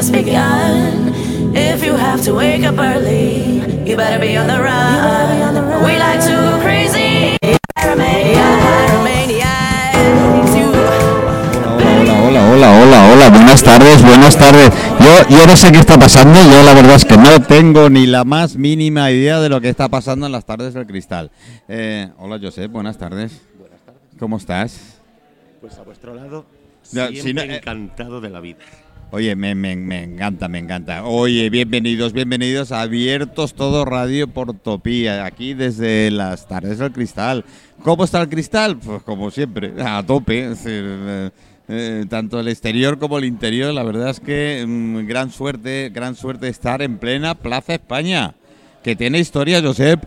just begun. If you have to wake up early, you better be on the run. We like to crazy. Hola, hola, hola, hola, hola, buenas tardes, buenas tardes. Yo, yo no sé qué está pasando, yo la verdad es que no tengo ni la más mínima idea de lo que está pasando en las tardes del cristal. Eh, hola, Josep, buenas tardes. Buenas tardes. ¿Cómo estás? Pues a vuestro lado, Ya, siempre si no, eh, encantado de la vida. Oye, me, me- encanta, me encanta. Oye, bienvenidos, bienvenidos Abiertos Todo Radio Portopía, aquí desde las tardes del cristal. ¿Cómo está el cristal? Pues como siempre, a tope. eh, eh, tanto el exterior como el interior, la verdad es que mm, gran suerte, gran suerte estar en plena Plaza España, que tiene historia, Josep.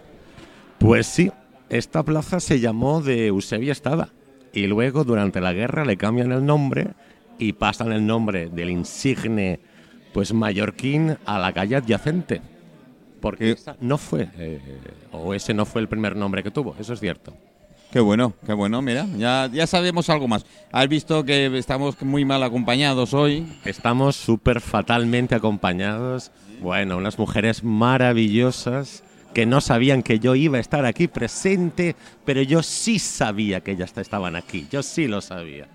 Pues sí, esta plaza se llamó de Eusebio Estada y luego durante la guerra le cambian el nombre y pasan el nombre del insigne pues mallorquín a la calle adyacente. Porque esa no fue, eh, o ese no fue el primer nombre que tuvo, eso es cierto. Qué bueno, qué bueno, mira, ya, ya sabemos algo más. Has visto que estamos muy mal acompañados hoy. Estamos súper fatalmente acompañados. Bueno, unas mujeres maravillosas que no sabían que yo iba a estar aquí presente, pero yo sí sabía que ellas estaban aquí. Yo sí lo sabía.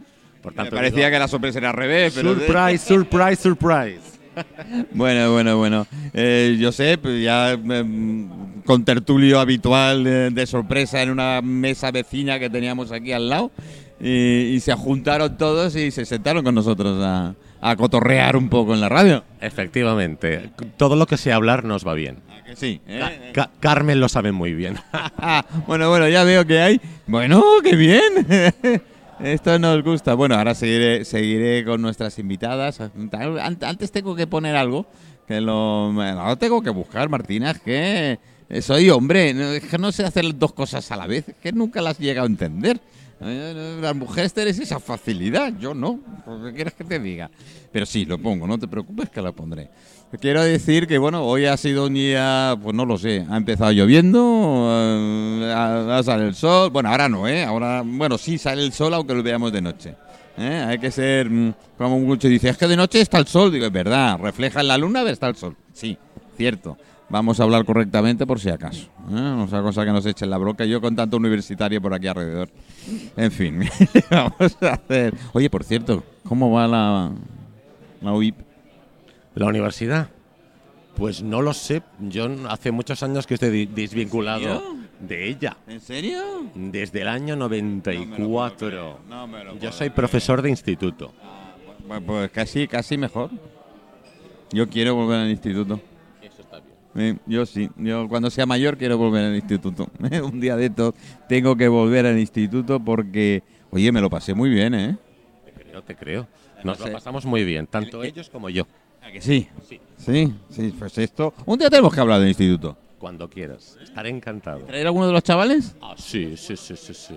Por Me tanto, parecía digo, que la sorpresa era al revés, pero... surprise, surprise, surprise. Bueno, bueno, bueno. Eh, Josep, ya mm, con tertulio habitual de, de sorpresa en una mesa vecina que teníamos aquí al lado, y, y se juntaron todos y se sentaron con nosotros a, a cotorrear un poco en la radio. Efectivamente, todo lo que sea hablar nos va bien. ¿A que sí? eh? Ca- Ca- Carmen lo sabe muy bien. Ah, bueno, bueno, ya veo que hay. Bueno, qué bien. Esto nos gusta. Bueno, ahora seguiré, seguiré con nuestras invitadas. An- Antes tengo que poner algo que lo, lo tengo que buscar, Martina. Es que soy hombre, es que no sé hacer dos cosas a la vez. Es que nunca las he llegado a entender. Eh, Las mujeres tenéis esa facilidad, yo no. ¿Qué quieres que te diga? Pero sí, lo pongo, no te preocupes que lo pondré. Quiero decir que, bueno, hoy ha sido un día, pues no lo sé, ha empezado lloviendo, eh, ha, ha sale el sol, bueno, ahora no, ¿eh? Ahora, bueno, sí sale el sol aunque lo veamos de noche. ¿eh? Hay que ser, mm, como mucho dice, es que de noche está el sol, digo, es verdad, refleja en la luna, está el sol. Sí, cierto. Vamos a hablar correctamente por si acaso. ¿eh? No sea cosa que nos echen la broca. Yo con tanto universitario por aquí alrededor. En fin, vamos a hacer. Oye, por cierto, ¿cómo va la, la UIP? ¿La universidad? Pues no lo sé. Yo hace muchos años que estoy desvinculado de ella. ¿En serio? Desde el año 94. No me lo Yo puedo soy creer. profesor de instituto. Pues, pues casi, casi mejor. Yo quiero volver al instituto. Yo sí. Yo cuando sea mayor quiero volver al instituto. Un día de estos tengo que volver al instituto porque, oye, me lo pasé muy bien, ¿eh? Te creo, te creo. Nos No sé. lo pasamos muy bien, tanto ellos como yo. ¿A que sí? Sí. Sí, sí, pues esto. Un día tenemos que hablar del instituto. Cuando quieras. Estaré encantado. ¿Traer alguno de los chavales? Ah, sí, sí, sí, sí, sí.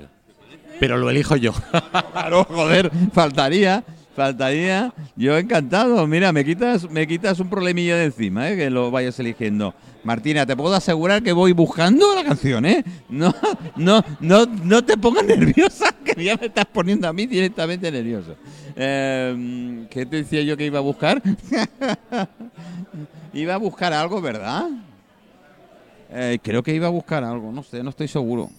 Pero lo elijo yo. Claro, joder, faltaría, faltaría. Yo encantado. Mira, me quitas, me quitas un problemillo de encima, ¿eh? que lo vayas eligiendo. Martina, te puedo asegurar que voy buscando la canción, ¿eh? No, no, no, no te pongas nerviosa, que ya me estás poniendo a mí directamente nervioso. Eh, ¿Qué te decía yo que iba a buscar? iba a buscar algo, ¿verdad? Eh, creo que iba a buscar algo, no sé, no estoy seguro.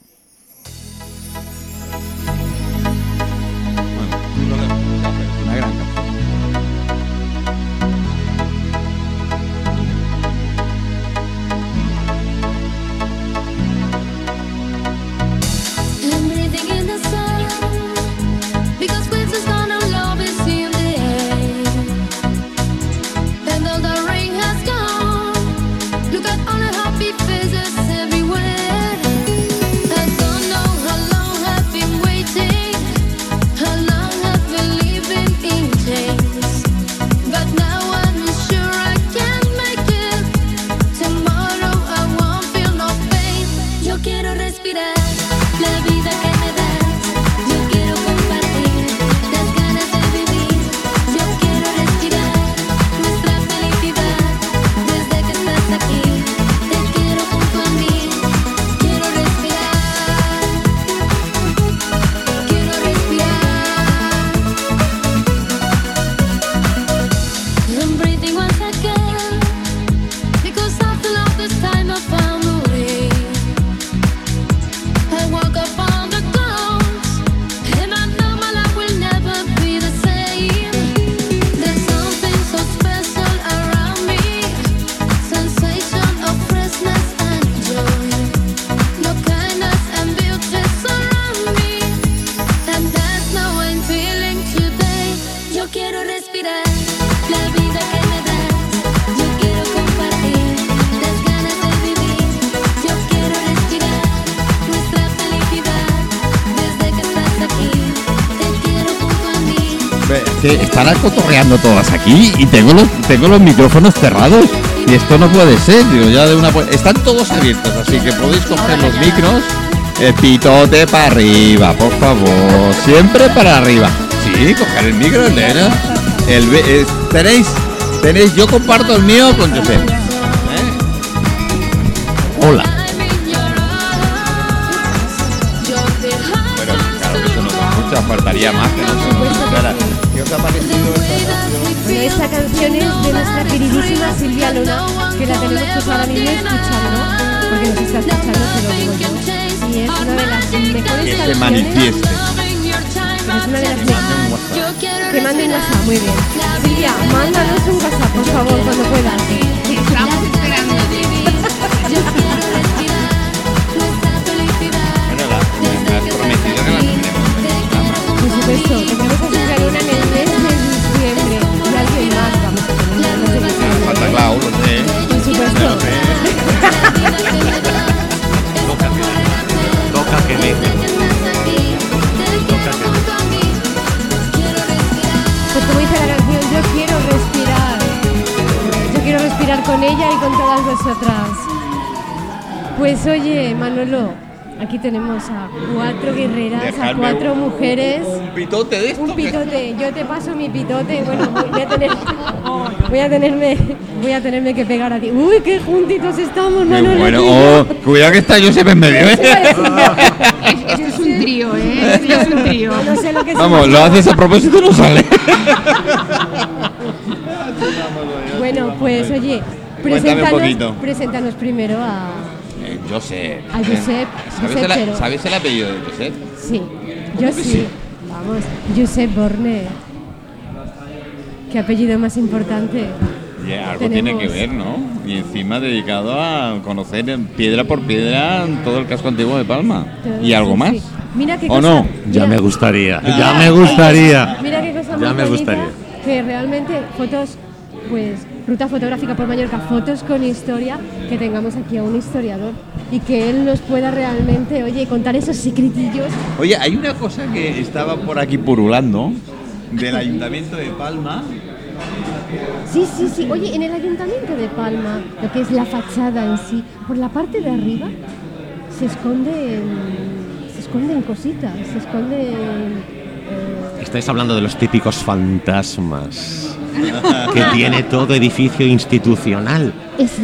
Que estarán cotorreando todas aquí y tengo los, tengo los micrófonos cerrados. Y esto no puede ser, digo, ya de una Están todos abiertos, así que podéis coger los micros. El pitote para arriba, por favor. Siempre para arriba. Sí, coger el micro. El, eh, tenéis, tenéis, yo comparto el mío con Josep. ¿Eh? Hola. Pero claro que eso no faltaría más que no se nos. ¿Qué os ha parecido esta canción? Bueno, esta canción es de nuestra queridísima Silvia Luna, que la tenemos pues ahora mismo escuchando, porque nos está escuchando, te lo digo yo. Y es una de las mejores Que se canciones. manifieste. Es una de las mejores. Que mande un WhatsApp, muy bien. Silvia, mándanos un WhatsApp, por favor, cuando puedas. Estamos esperándote. Bueno, la, Pues oye, Manolo, aquí tenemos a cuatro guerreras, a cuatro un- mujeres. Un pitote de esto. Un que- pitote, yo te paso mi pitote. Bueno, voy a tener, voy a tenerme, voy a tenerme que pegar a ti. Uy, qué juntitos estamos, Qué Manolo. bueno. Oh, yo. cuidado que está Josep en medio, ¿eh? Esto es un trío, ¿eh? Esto es un trío. No sé lo que Vamos, lo haces a propósito y no sale. Bueno, pues oye, Cuéntame un preséntanos, poquito. preséntanos primero a, Eh, Josep. A Josep, ¿Sabes, Josep el, Pero. ¿Sabes el apellido de Josep? Sí, yo sí. Vamos, Josep Borne. ¿Qué apellido más importante? Ya, algo Tenemos- tiene que ver, ¿no? Y encima dedicado a conocer piedra por piedra todo el casco antiguo de Palma. ¿Y algo Sí, más? sí. Mira qué ¿O cosa. no? Ya me gustaría. Ya me gustaría. Mira qué cosa Ya más me bonita, gustaría. Que realmente fotos, pues, ruta fotográfica por Mallorca, fotos con historia, que tengamos aquí a un historiador y que él nos pueda realmente, oye, contar esos secretillos. Oye, hay una cosa que estaba por aquí purulando del Ayuntamiento de Palma. Sí, sí, sí. Oye, en el Ayuntamiento de Palma, lo que es la fachada en sí, por la parte de arriba se esconden, se esconden cositas, se esconden... eh, Estáis hablando de los típicos fantasmas que tiene todo edificio institucional.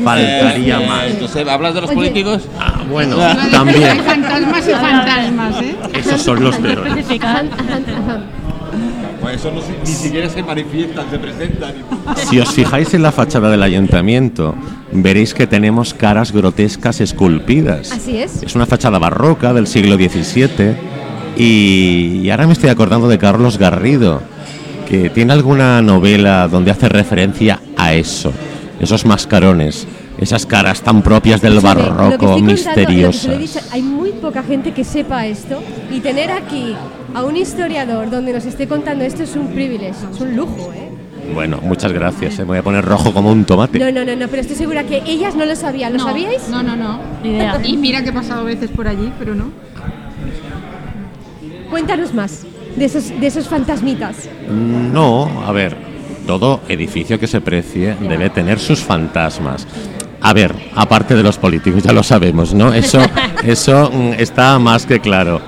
Faltaría más. Josep, ¿hablas de los Oye. políticos? Ah, bueno, decir, Hay también. fantasmas y fantasmas, ¿eh? Esos son los peores. Pues eso no, se- ni siquiera se manifiestan, se presentan. Si os fijáis en la fachada del ayuntamiento, veréis que tenemos caras grotescas esculpidas. Así es. Es una fachada barroca del siglo XVII y, y ahora me estoy acordando de Carlos Garrido, que tiene alguna novela donde hace referencia a eso, esos mascarones, esas caras tan propias del Escúchame, barroco, dicho, hay muy poca gente que sepa esto y tener aquí a un historiador donde nos esté contando esto es un privilegio, es un lujo, ¿eh? Bueno, muchas gracias, eh, me voy a poner rojo como un tomate. No, no, no, no, pero estoy segura que ellas no lo sabían, ¿lo No, sabíais? No, no, no. idea. Y mira que he pasado veces por allí, pero no. Cuéntanos más de esos, de esos fantasmitas. No, a ver, todo edificio que se precie debe tener sus fantasmas. A ver, aparte de los políticos, ya lo sabemos, ¿no? Eso, eso mm, está más que claro.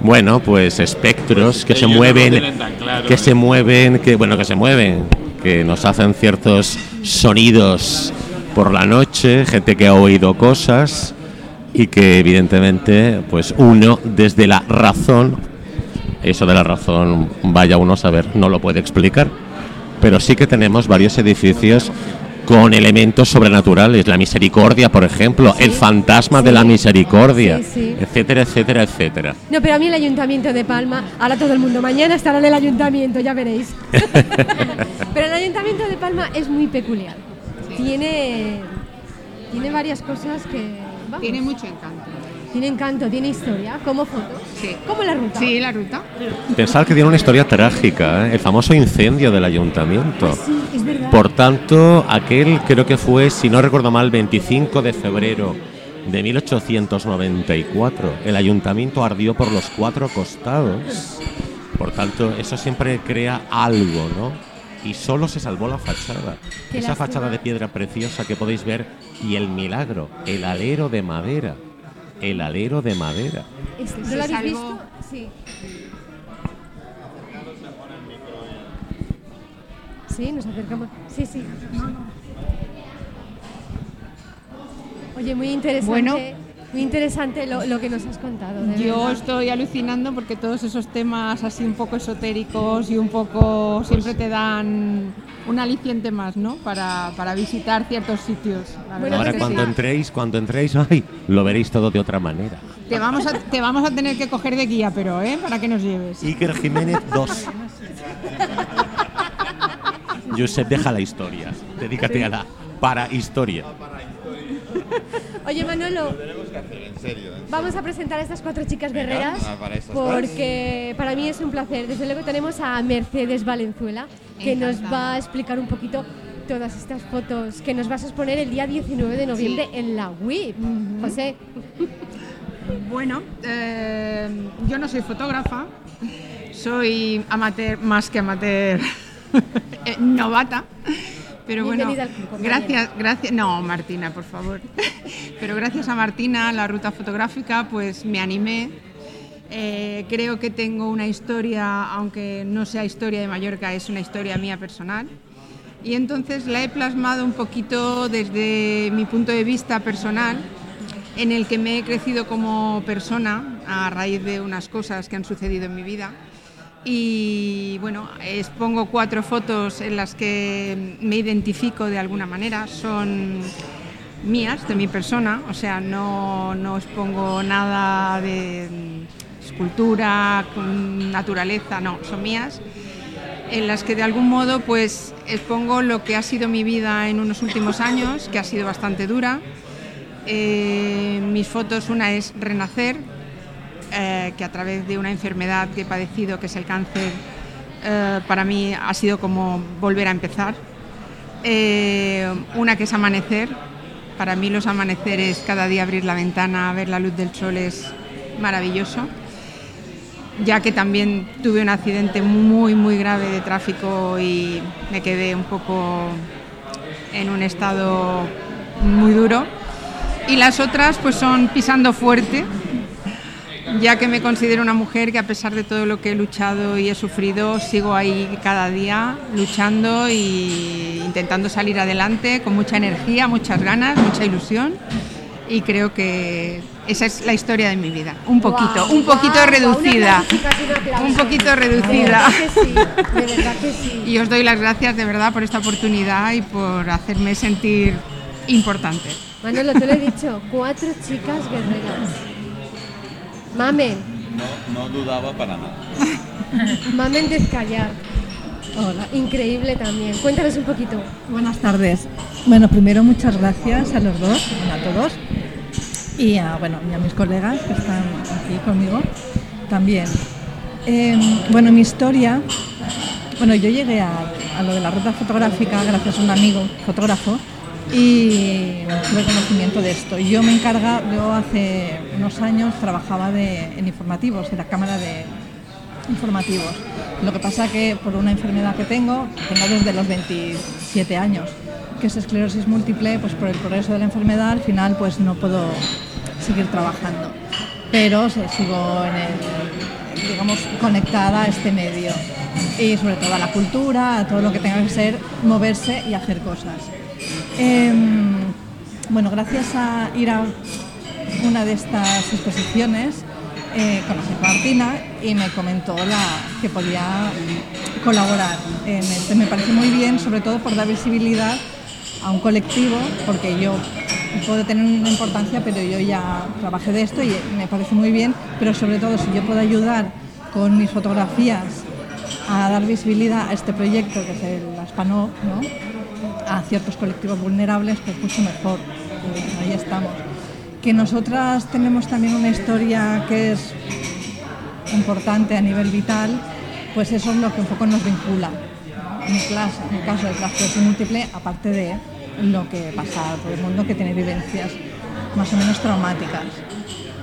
Bueno, pues espectros que se no lo mueven, tienen tan claro, que ¿eh? se mueven, que bueno, que se mueven, que nos hacen ciertos sonidos por la noche, gente que ha oído cosas y que evidentemente, pues uno desde la razón eso de la razón, vaya uno a saber, no lo puede explicar. Pero sí que tenemos varios edificios con elementos sobrenaturales. La misericordia, por ejemplo, el fantasma de la misericordia, Sí, sí. etcétera, etcétera, etcétera. No, pero a mí el Ayuntamiento de Palma, ahora todo el mundo, mañana estará en el Ayuntamiento, ya veréis. pero el Ayuntamiento de Palma es muy peculiar. Tiene, tiene varias cosas que... vamos, Tiene mucho encanto. Tiene encanto, tiene historia, como fotos, Sí. como la ruta. Sí, la ruta. Pensar que tiene una historia trágica, ¿eh? el famoso incendio del ayuntamiento. Sí, es verdad. Por tanto, aquel creo que fue, si no recuerdo mal, 25 de febrero de 1894. El ayuntamiento ardió por los cuatro costados. Por tanto, eso siempre crea algo, ¿no? Y solo se salvó la fachada. Qué Esa lástima. fachada de piedra preciosa que podéis ver y el milagro, el alero de madera. El alero de madera. Este, ¿No lo habéis visto? Sí. Sí, nos acercamos. Sí, sí. Oye, muy interesante. Bueno. muy interesante lo, lo que nos has contado. de Yo verdad. estoy alucinando porque todos esos temas así un poco esotéricos y un poco siempre te dan un aliciente más, ¿no? Para, para visitar ciertos sitios. la Bueno, verdad Ahora cuando sí. entréis, cuando entréis, ay, lo veréis todo de otra manera. te vamos a te vamos a tener que coger de guía, pero ¿eh? Para que nos lleves. Iker Jiménez 2. Josep, deja la historia. Dedícate a la para historia. Oye, Manolo, Tenemos que hacer en serio. en vamos a presentar a estas cuatro chicas guerreras ah, para porque para mí es un placer. Desde luego tenemos a Mercedes Valenzuela que nos va a explicar un poquito todas estas fotos que nos vas a exponer el día 19 de noviembre en la WIP. José, Bueno, eh, yo no soy fotógrafa, soy amateur más que amateur, eh, novata. Pero bueno, Bienvenida gracias, gracias. No, Martina, por favor. Pero gracias a Martina, la ruta fotográfica, pues me animé. Eh, creo que tengo una historia, aunque no sea historia de Mallorca, es una historia mía personal. Y entonces la he plasmado un poquito desde mi punto de vista personal, en el que me he crecido como persona a raíz de unas cosas que han sucedido en mi vida. Y bueno, expongo cuatro fotos en las que me identifico de alguna manera. Son mías, de mi persona, o sea, no, no expongo nada de escultura, naturaleza, no, son mías en las que de algún modo pues expongo lo que ha sido mi vida en unos últimos años, que ha sido bastante dura. Eh, mis fotos, una es Renacer, eh, que a través de una enfermedad que he padecido, que es el cáncer, eh, para mí ha sido como volver a empezar. Eh, una que es Amanecer, para mí los amaneceres, cada día abrir la ventana, ver la luz del sol es maravilloso ya que también tuve un accidente muy, muy grave de tráfico y me quedé un poco en un estado muy duro. Y las otras pues son pisando fuerte, ya que me considero una mujer que a pesar de todo lo que he luchado y he sufrido, sigo ahí cada día luchando e intentando salir adelante con mucha energía, muchas ganas, mucha ilusión. Y creo que esa es la historia de mi vida, un poquito, un poquito reducida, un poquito de reducida. verdad que sí, de verdad que sí. Y os doy las gracias de verdad por esta oportunidad y por hacerme sentir importante. Manolo, te lo he dicho, cuatro chicas guerreras. Mamen, No, no dudaba para nada. Mamen Descallar. Hola, Increíble también. Cuéntanos un poquito. buenas tardes. Bueno, primero muchas gracias a los dos, a todos, y a, bueno, y a mis colegas que están aquí conmigo también. Eh, bueno, mi historia, bueno, yo llegué a, a lo de la ruta fotográfica gracias a un amigo fotógrafo y tuve conocimiento de esto. Yo me encarga, yo hace unos años trabajaba de, en informativos, en la cámara de informativos. Lo que pasa que por una enfermedad que tengo, tengo desde los 27 años, que es esclerosis múltiple, pues por el progreso de la enfermedad al final pues no puedo seguir trabajando. Pero sí, sigo digamos, conectada a este medio y sobre todo a la cultura, a todo lo que tenga que ser moverse y hacer cosas. Em, bueno, gracias a ir a una de estas exposiciones, eh, conocí a Martina y me comentó que podía colaborar en este. Me parece muy bien, sobre todo por dar visibilidad a un colectivo, porque yo puedo tener una importancia, pero yo ya trabajé de esto y me parece muy bien, pero sobre todo si yo puedo ayudar con mis fotografías a dar visibilidad a este proyecto que es el Aspanov, ¿no? A ciertos colectivos vulnerables, pues mucho mejor. Pues ahí estamos. Que nosotras tenemos también una historia que es importante a nivel vital, pues eso es lo que un poco nos vincula. Clase, en mi caso, el trastorno múltiple, aparte de lo que pasa todo el mundo que tiene vivencias más o menos traumáticas.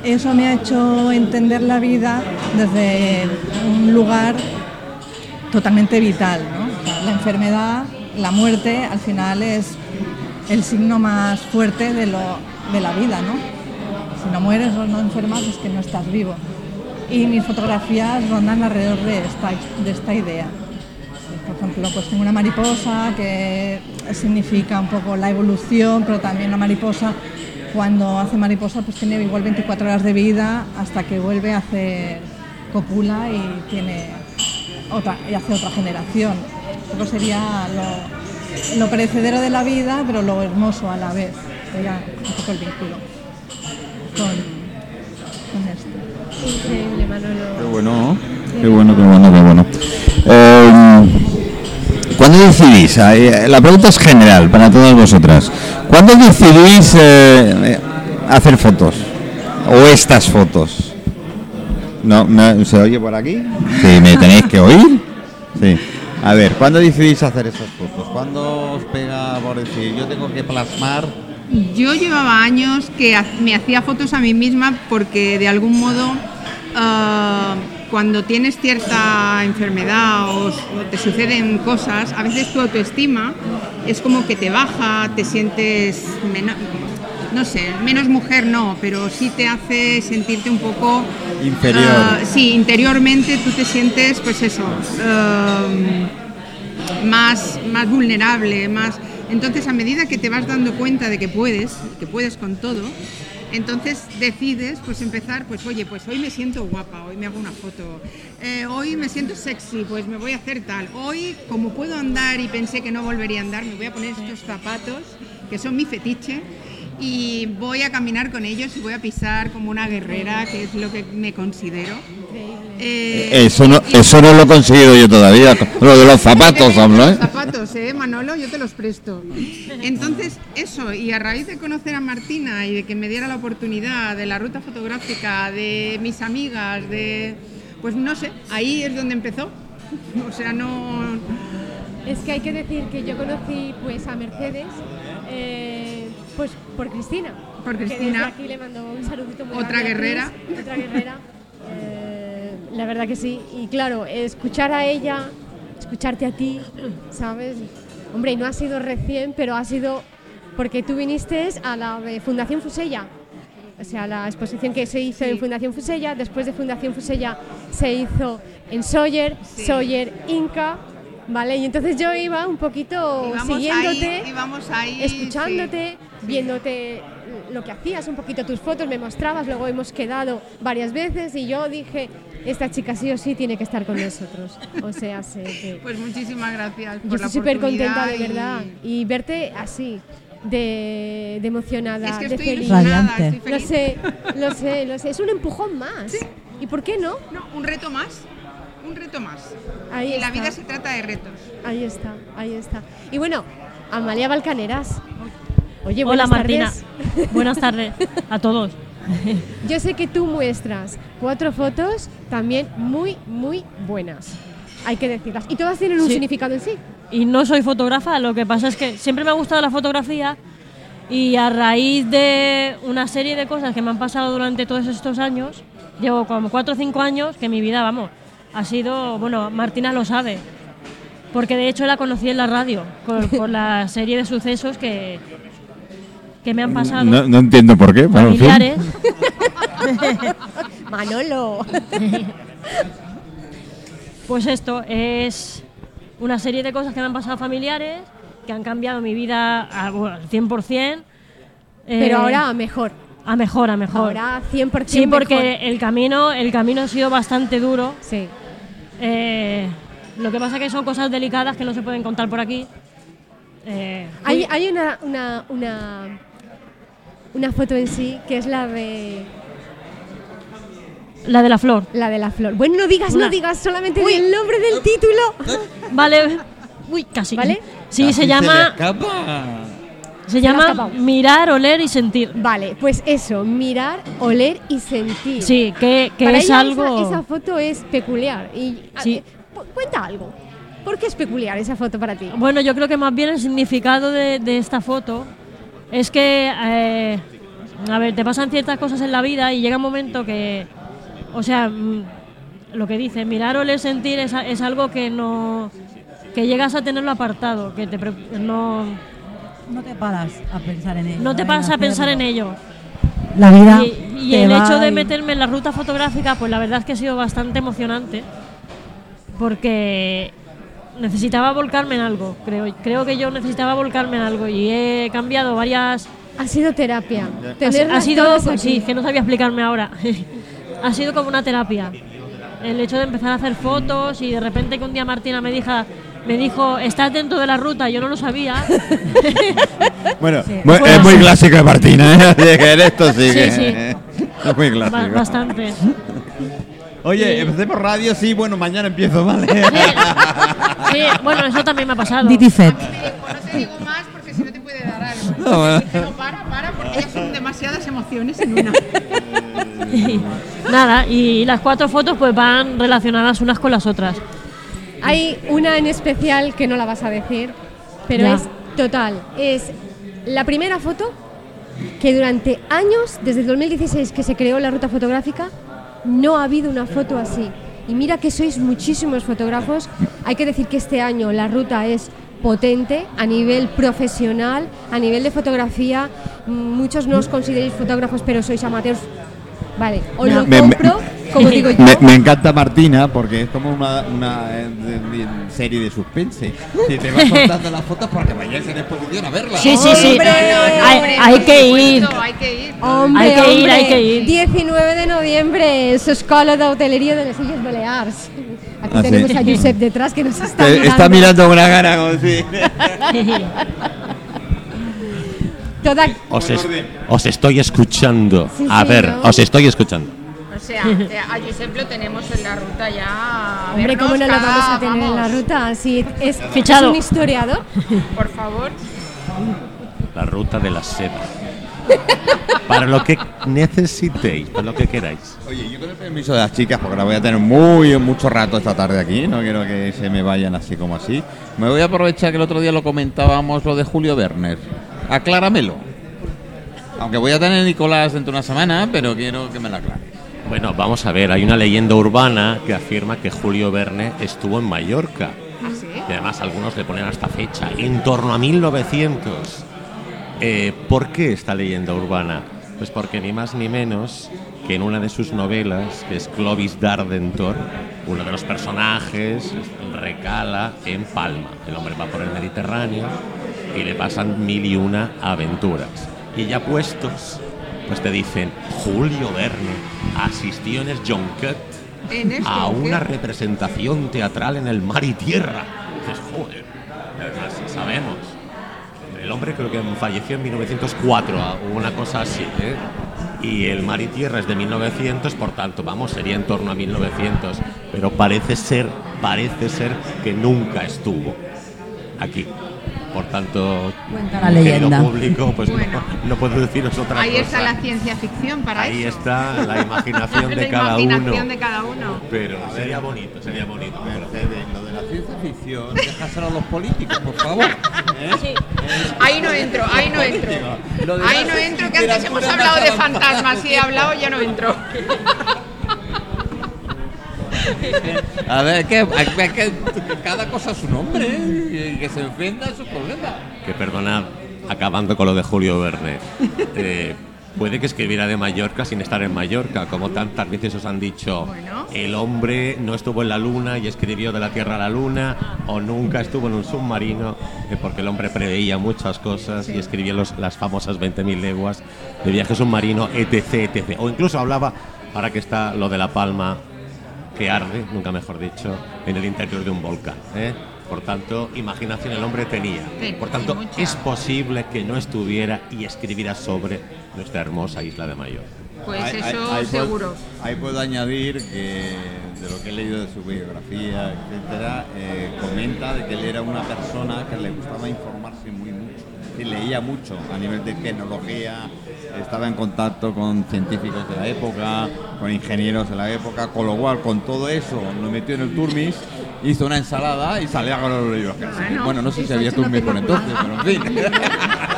eso me ha hecho entender la vida desde un lugar totalmente vital. ¿no? La enfermedad, la muerte, al final es el signo más fuerte de, lo, de la vida. ¿no? Si no mueres o no enfermas es que no estás vivo. Y mis fotografías rondan alrededor de esta, de esta idea. Por ejemplo, pues tengo una mariposa que significa un poco la evolución, pero también la mariposa cuando hace mariposa pues tiene igual 24 horas de vida hasta que vuelve a hacer copula y tiene otra y hace otra generación. Eso sería lo, lo perecedero de la vida, pero lo hermoso a la vez. Sería un poco el vínculo con, con esto. Increíble, Manolo. Qué bueno, qué bueno, qué bueno, qué bueno. Eh, ¿Cuándo decidís? eh, La pregunta es general para todas vosotras. ¿Cuándo decidís eh, hacer fotos? ¿O estas fotos? ¿No, no, ¿Se oye por aquí? Sí, ¿me tenéis que oír? Sí. A ver, ¿cuándo decidís hacer esas fotos? ¿Cuándo os pega por decir, yo tengo que plasmar? Yo llevaba años que me hacía fotos a mí misma porque de algún modo ah, cuando tienes cierta enfermedad o, o te suceden cosas, a veces tu autoestima es como que te baja, te sientes menos, no sé, menos mujer no, pero sí te hace sentirte un poco Inferior. ah, sí, interiormente tú te sientes pues eso. ah, más, más vulnerable, más... Entonces, a medida que te vas dando cuenta de que puedes, que puedes con todo, entonces decides pues empezar, pues oye, pues hoy me siento guapa, hoy me hago una foto, Eh, hoy me siento sexy, pues me voy a hacer tal, hoy como puedo andar y pensé que no volvería a andar, me voy a poner estos zapatos que son mi fetiche y voy a caminar con ellos y voy a pisar como una guerrera, que es lo que me considero. Eh, Eso no, eso no lo he conseguido yo todavía. Lo de los zapatos, hablo, ¿eh? Los zapatos, ¿eh, Manolo? Yo te los presto. Entonces, eso, y a raíz de conocer a Martina y de que me diera la oportunidad de la ruta fotográfica, de mis amigas, de. Pues no sé, ahí es donde empezó. O sea, no. Es que hay que decir que yo conocí pues a Mercedes eh, pues por Cristina. Por Cristina. desde aquí le mando un saludito muy Otra guerrera. Otra guerrera. Eh, la verdad que sí. Y claro, escuchar a ella, escucharte a ti, ¿sabes? Hombre, y no ha sido recién, pero ha sido porque tú viniste a la de Fundación Fusella. O sea, la exposición que se hizo en Fundación Fusella, después de Fundación Fusella se hizo en Sawyer, Sí. Sawyer Inca, ¿vale? Y entonces yo iba un poquito Íbamos siguiéndote, ahí, íbamos ahí, escuchándote. Viéndote lo que hacías, un poquito tus fotos, me mostrabas, luego hemos quedado varias veces y yo dije, esta chica sí o sí tiene que estar con nosotros. O sea, sé que... Pues muchísimas gracias por Yo estoy súper contenta, de y- verdad. Y verte así, de, de emocionada, Es que de estoy feliz. Radiante. estoy Lo feliz. sé, lo sé, lo sé. Es un empujón más. ¿Y por qué no? No, un reto más. Un reto más. Ahí y la vida se trata de retos. Ahí está, ahí está. Y bueno, Amalia Balcaneras. Oye, Hola Martina. tardes. Buenas tardes a todos. Yo sé que tú muestras cuatro fotos también muy, muy buenas. Hay que decirlas. Y todas tienen un Sí. significado en sí. Y no soy fotógrafa, lo que pasa es que siempre me ha gustado la fotografía y a raíz de una serie de cosas que me han pasado durante todos estos años, llevo como cuatro o cinco años que mi vida, vamos, ha sido, bueno, Martina lo sabe, porque de hecho la conocí en la radio, por, por la serie de sucesos que, que me han pasado. No, no entiendo por qué. pero en fin. familiares. Manolo. Pues esto es una serie de cosas que me han pasado familiares, que han cambiado mi vida a- bueno, al 100%. eh, Pero ahora mejor. A mejor, a mejor. Ahora 100% sí, porque mejor. el camino, el camino ha sido bastante duro. Sí. Eh, lo que pasa que son cosas delicadas que no se pueden contar por aquí. Eh, Hay, hay una, una, una, una foto en sí que es la de la de la flor. la de la flor. Bueno, no digas, Una. no digas, solamente el nombre del título. Vale. Uy, casi. ¿Vale? Sí, Casi se llama, se llama mirar, oler y sentir. Vale, pues eso, mirar, oler y sentir. Sí, que, que Para es ella algo. Esa, esa foto es peculiar. Y, a- Sí. eh, cu- cuenta algo. ¿Por qué es peculiar esa foto para ti? Bueno, yo creo que más bien el significado de, de esta foto es que eh, a ver, te pasan ciertas cosas en la vida y llega un momento que, o sea, mm, lo que dice, mirar, oler, sentir es, es algo que no, que llegas a tenerlo apartado, que te no, No te paras a pensar en ello. no te en paras a pensar en ello. La vida. Y, el hecho de y- meterme en la ruta fotográfica, pues la verdad es que ha sido bastante emocionante, porque necesitaba volcarme en algo, creo, creo que yo necesitaba volcarme en algo y he cambiado varias... Ha sido terapia. Ha, ha sido, pues sí, que no sabía explicarme ahora. ha sido como una terapia. El hecho de empezar a hacer fotos y de repente que un día Martina me dijo, me dijo, estás dentro de la ruta, yo no lo sabía. Bueno, Sí. es muy clásico de Martina, ¿eh? En esto sí Sí, sí. es muy Ba- clásico. bastante. Oye, empecé por radio, sí, bueno, mañana empiezo, ¿vale? Sí, bueno, eso también me ha pasado. Didi Fet. No te digo más porque si no te puede dar algo. No, bueno. No, para, para, porque ya son demasiadas emociones en una. Nada, y las cuatro fotos pues van relacionadas unas con las otras. Hay una en especial que no la vas a decir, pero Ya. es total. Es la primera foto que durante años, desde el 2016 que se creó la ruta fotográfica, no ha habido una foto así. Y mira que sois muchísimos fotógrafos. Hay que decir que este año la ruta es potente a nivel profesional, a nivel de fotografía. Muchos no os consideréis fotógrafos, pero sois amateurs. Vale, os lo Me- me- compro, como digo yo. Me, me encanta Martina porque es como una, una, eh, serie de suspense. Si te vas contando las fotos para que vayáis en exposición a verlas. Sí, sí, sí. ¡Hombre! Hay, hay que ir. Hay que ir. Hombre, Hay que ir, hay que ir. 19 de noviembre, Escola de Hotelería de las Illes Balears. Aquí Ah, tenemos sí. a Josep detrás que nos está mirando. está mirando con una cara como si. Toda, Os, es- os estoy escuchando. Sí, A sí, ver, ¿no? os estoy escuchando. O sea, eh, a Josep lo tenemos en la ruta ya. hombre, ¿cómo no lo vamos a tener en la vamos, ruta? Si es, Fichado. es un historiador. Por favor. La ruta de la seda. Para lo que necesitéis, para lo que queráis. Oye, yo con el permiso de las chicas, porque la voy a tener muy mucho rato esta tarde aquí, no quiero que se me vayan así como así. Me voy a aprovechar que el otro día lo comentábamos lo de Julio Werner. Acláramelo. Aunque voy a tener a Nicolás dentro de una semana, pero quiero que me la aclares. Bueno, vamos a ver, hay una leyenda urbana que afirma que Julio Verne estuvo en Mallorca. ¿Ah, sí? Y además algunos le ponen hasta fecha, en torno a 1900. Eh, ¿Por qué esta leyenda urbana? Pues porque ni más ni menos que en una de sus novelas, que es Clovis Dardentor, uno de los personajes recala en Palma. El hombre va por el Mediterráneo y le pasan mil y una aventuras. Y ya puestos, pues te dicen, Julio Verne asistió en el Jonquet a una representación teatral en el mar y tierra. Dices, joder, además sabemos. El hombre creo que falleció en 1904 o una cosa así, ¿eh? Y el mar y tierra es de 1900, por tanto, vamos, sería en torno a 1900. Pero parece ser, parece ser que nunca estuvo aquí. Por tanto, Cuenta la leyenda. público, pues no- Bueno. no, puedo deciros otra Ahí cosa. está la ciencia ficción para Ahí eso. está la imaginación de la cada imaginación uno. de cada uno. Pero sería bonito, sería bonito. Mercedes, lo de la ciencia ficción, déjaselo a los políticos, por favor. ¿eh? Ahí no entro, ahí no entro. Ahí no entro, que antes hemos hablado de fantasmas y he hablado, ya no entro. A ver, que, que- que cada cosa a su nombre, ¿eh? y que se enfrenta a su problema. Que perdonad, acabando con lo de Julio Verne. eh, puede que escribiera de Mallorca sin estar en Mallorca, como tantas veces os han dicho. Bueno. El hombre no estuvo en la luna y escribió de la Tierra a la luna, o nunca estuvo en un submarino, eh, porque el hombre preveía muchas cosas y escribió los- las famosas 20.000 leguas de viaje submarino, etc, etc. O incluso hablaba, ahora que está lo de La Palma, que arde, nunca mejor dicho, en el interior de un volcán. ¿eh? Por tanto, imaginación el hombre tenía. Sí, Por tanto, es posible que no estuviera y escribiera sobre nuestra hermosa isla de Mayor. Pues Ahí- eso ahí- ahí puedo- seguro. ahí puedo añadir que de lo que he leído de su biografía, etcétera, eh, comenta de que él era una persona que le gustaba informarse muy mucho, y leía mucho a nivel de tecnología, estaba en contacto con científicos de la época, con ingenieros de la época, con lo cual con todo eso lo metió en el turmis, hizo una ensalada y salía con los libros. Bueno, Bueno, no sé si había turmis por entonces, pero en fin.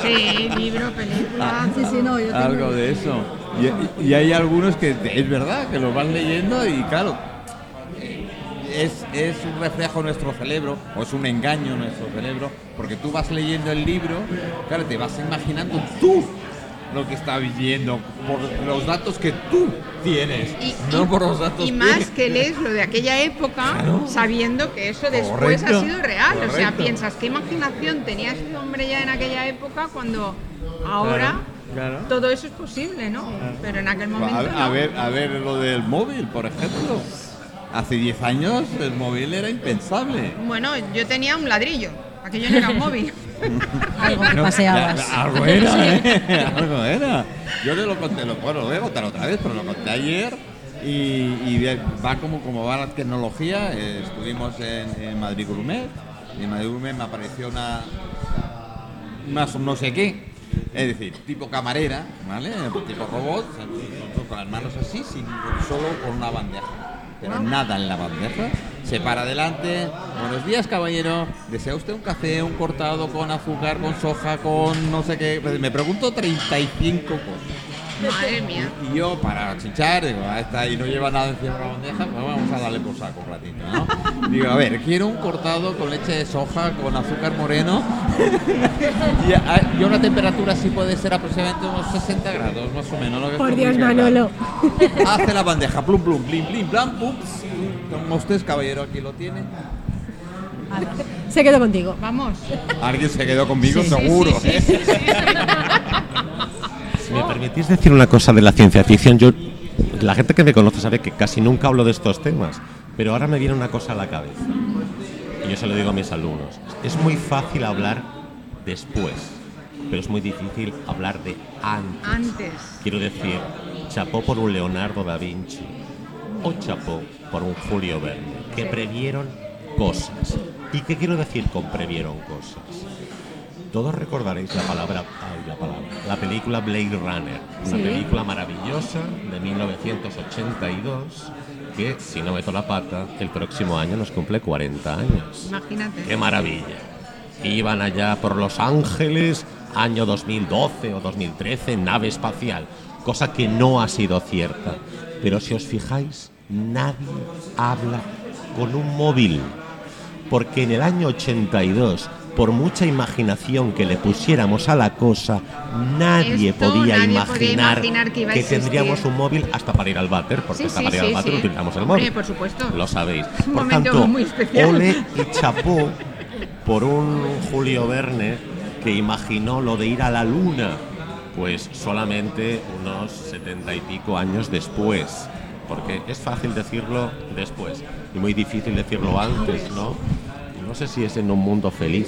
Sí, libro, película. Sí, sí, no, yo Algo de eso. Y, y hay algunos que es verdad, que los van leyendo y claro, es, es un reflejo de nuestro cerebro, o es un engaño de nuestro cerebro, porque tú vas leyendo el libro, claro, te vas imaginando tú lo que estás viviendo, por los datos que tú tienes, Y, no y- por los datos y más que lees lo de aquella época sabiendo que eso después Correcto, ha sido real. O sea, correcto. piensas qué imaginación tenía este hombre ya en aquella época cuando ahora Claro. todo eso es posible, ¿no? Pero en aquel momento. A, a no. ver, a ver lo del móvil, por ejemplo. Hace 10 años el móvil era impensable. Bueno, yo tenía un ladrillo. Aquello no era un móvil. Algo que paseabas. Ya, algo era, ¿eh? algo era. Yo te lo conté, lo, bueno, lo voy a contar otra vez, pero lo conté ayer y, y va como, como va la tecnología. eh, estuvimos en, en Madrid Gourmet y en Madrid Gourmet me apareció una, más no sé qué. Es decir, tipo camarera, ¿vale? Tipo robot, con las manos así, sin, solo con una bandeja. Nada en la bandeja. Se para adelante. Buenos días, caballero. ¿Desea usted un café, un cortado con azúcar, con soja, con no sé qué? Pues Me pregunto 35 cosas. Madre mía. Y yo, para chichar, digo, ah, está ahí, no lleva nada encima de la bandeja, pues vamos a darle por saco un ratito, ¿no? Digo, a ver, quiero un cortado con leche de soja, con azúcar moreno. y, a, y a una temperatura así puede ser aproximadamente unos 60 grados, más o menos. ¿no? Que Por Dios. Manolo. Hace la bandeja, plum, plum, blim, blim, blam, pum. Como usted, caballero, aquí lo tiene. Se quedó contigo. Vamos. Alguien se quedó conmigo, Sí, sí, seguro. sí, sí, ¿eh? Me permitís decir una cosa de la ciencia ficción, yo la gente que me conoce sabe que casi nunca hablo de estos temas, pero ahora me viene una cosa a la cabeza. Y yo se lo digo a mis alumnos. Es muy fácil hablar después, pero es muy difícil hablar de antes. Antes. Quiero decir, chapó por un Leonardo da Vinci o chapó por un Julio Verne, que previeron cosas. ¿Y qué quiero decir con previeron cosas? Todos recordaréis la palabra, ay, la palabra, la película Blade Runner, una película maravillosa de 1982 que, si no meto la pata, el próximo año nos cumple 40 años. Imagínate. ¡Qué maravilla! Iban allá por Los Ángeles, año 2012 o 2013, nave espacial, cosa que no ha sido cierta. Pero si os fijáis, nadie habla con un móvil. Porque en el año 82, por mucha imaginación que le pusiéramos a la cosa, nadie Esto podía nadie podía imaginar, imaginar que iba a existir. tendríamos un móvil hasta para ir al váter, porque Sí, hasta sí, para ir sí, al váter utilizamos el móvil. por supuesto. Lo sabéis. un Por tanto, muy ole y chapó por un Julio Verne que imaginó lo de ir a la luna, pues solamente unos setenta y pico años después. Porque es fácil decirlo después y muy difícil decirlo antes, ¿no? No sé si es en un mundo feliz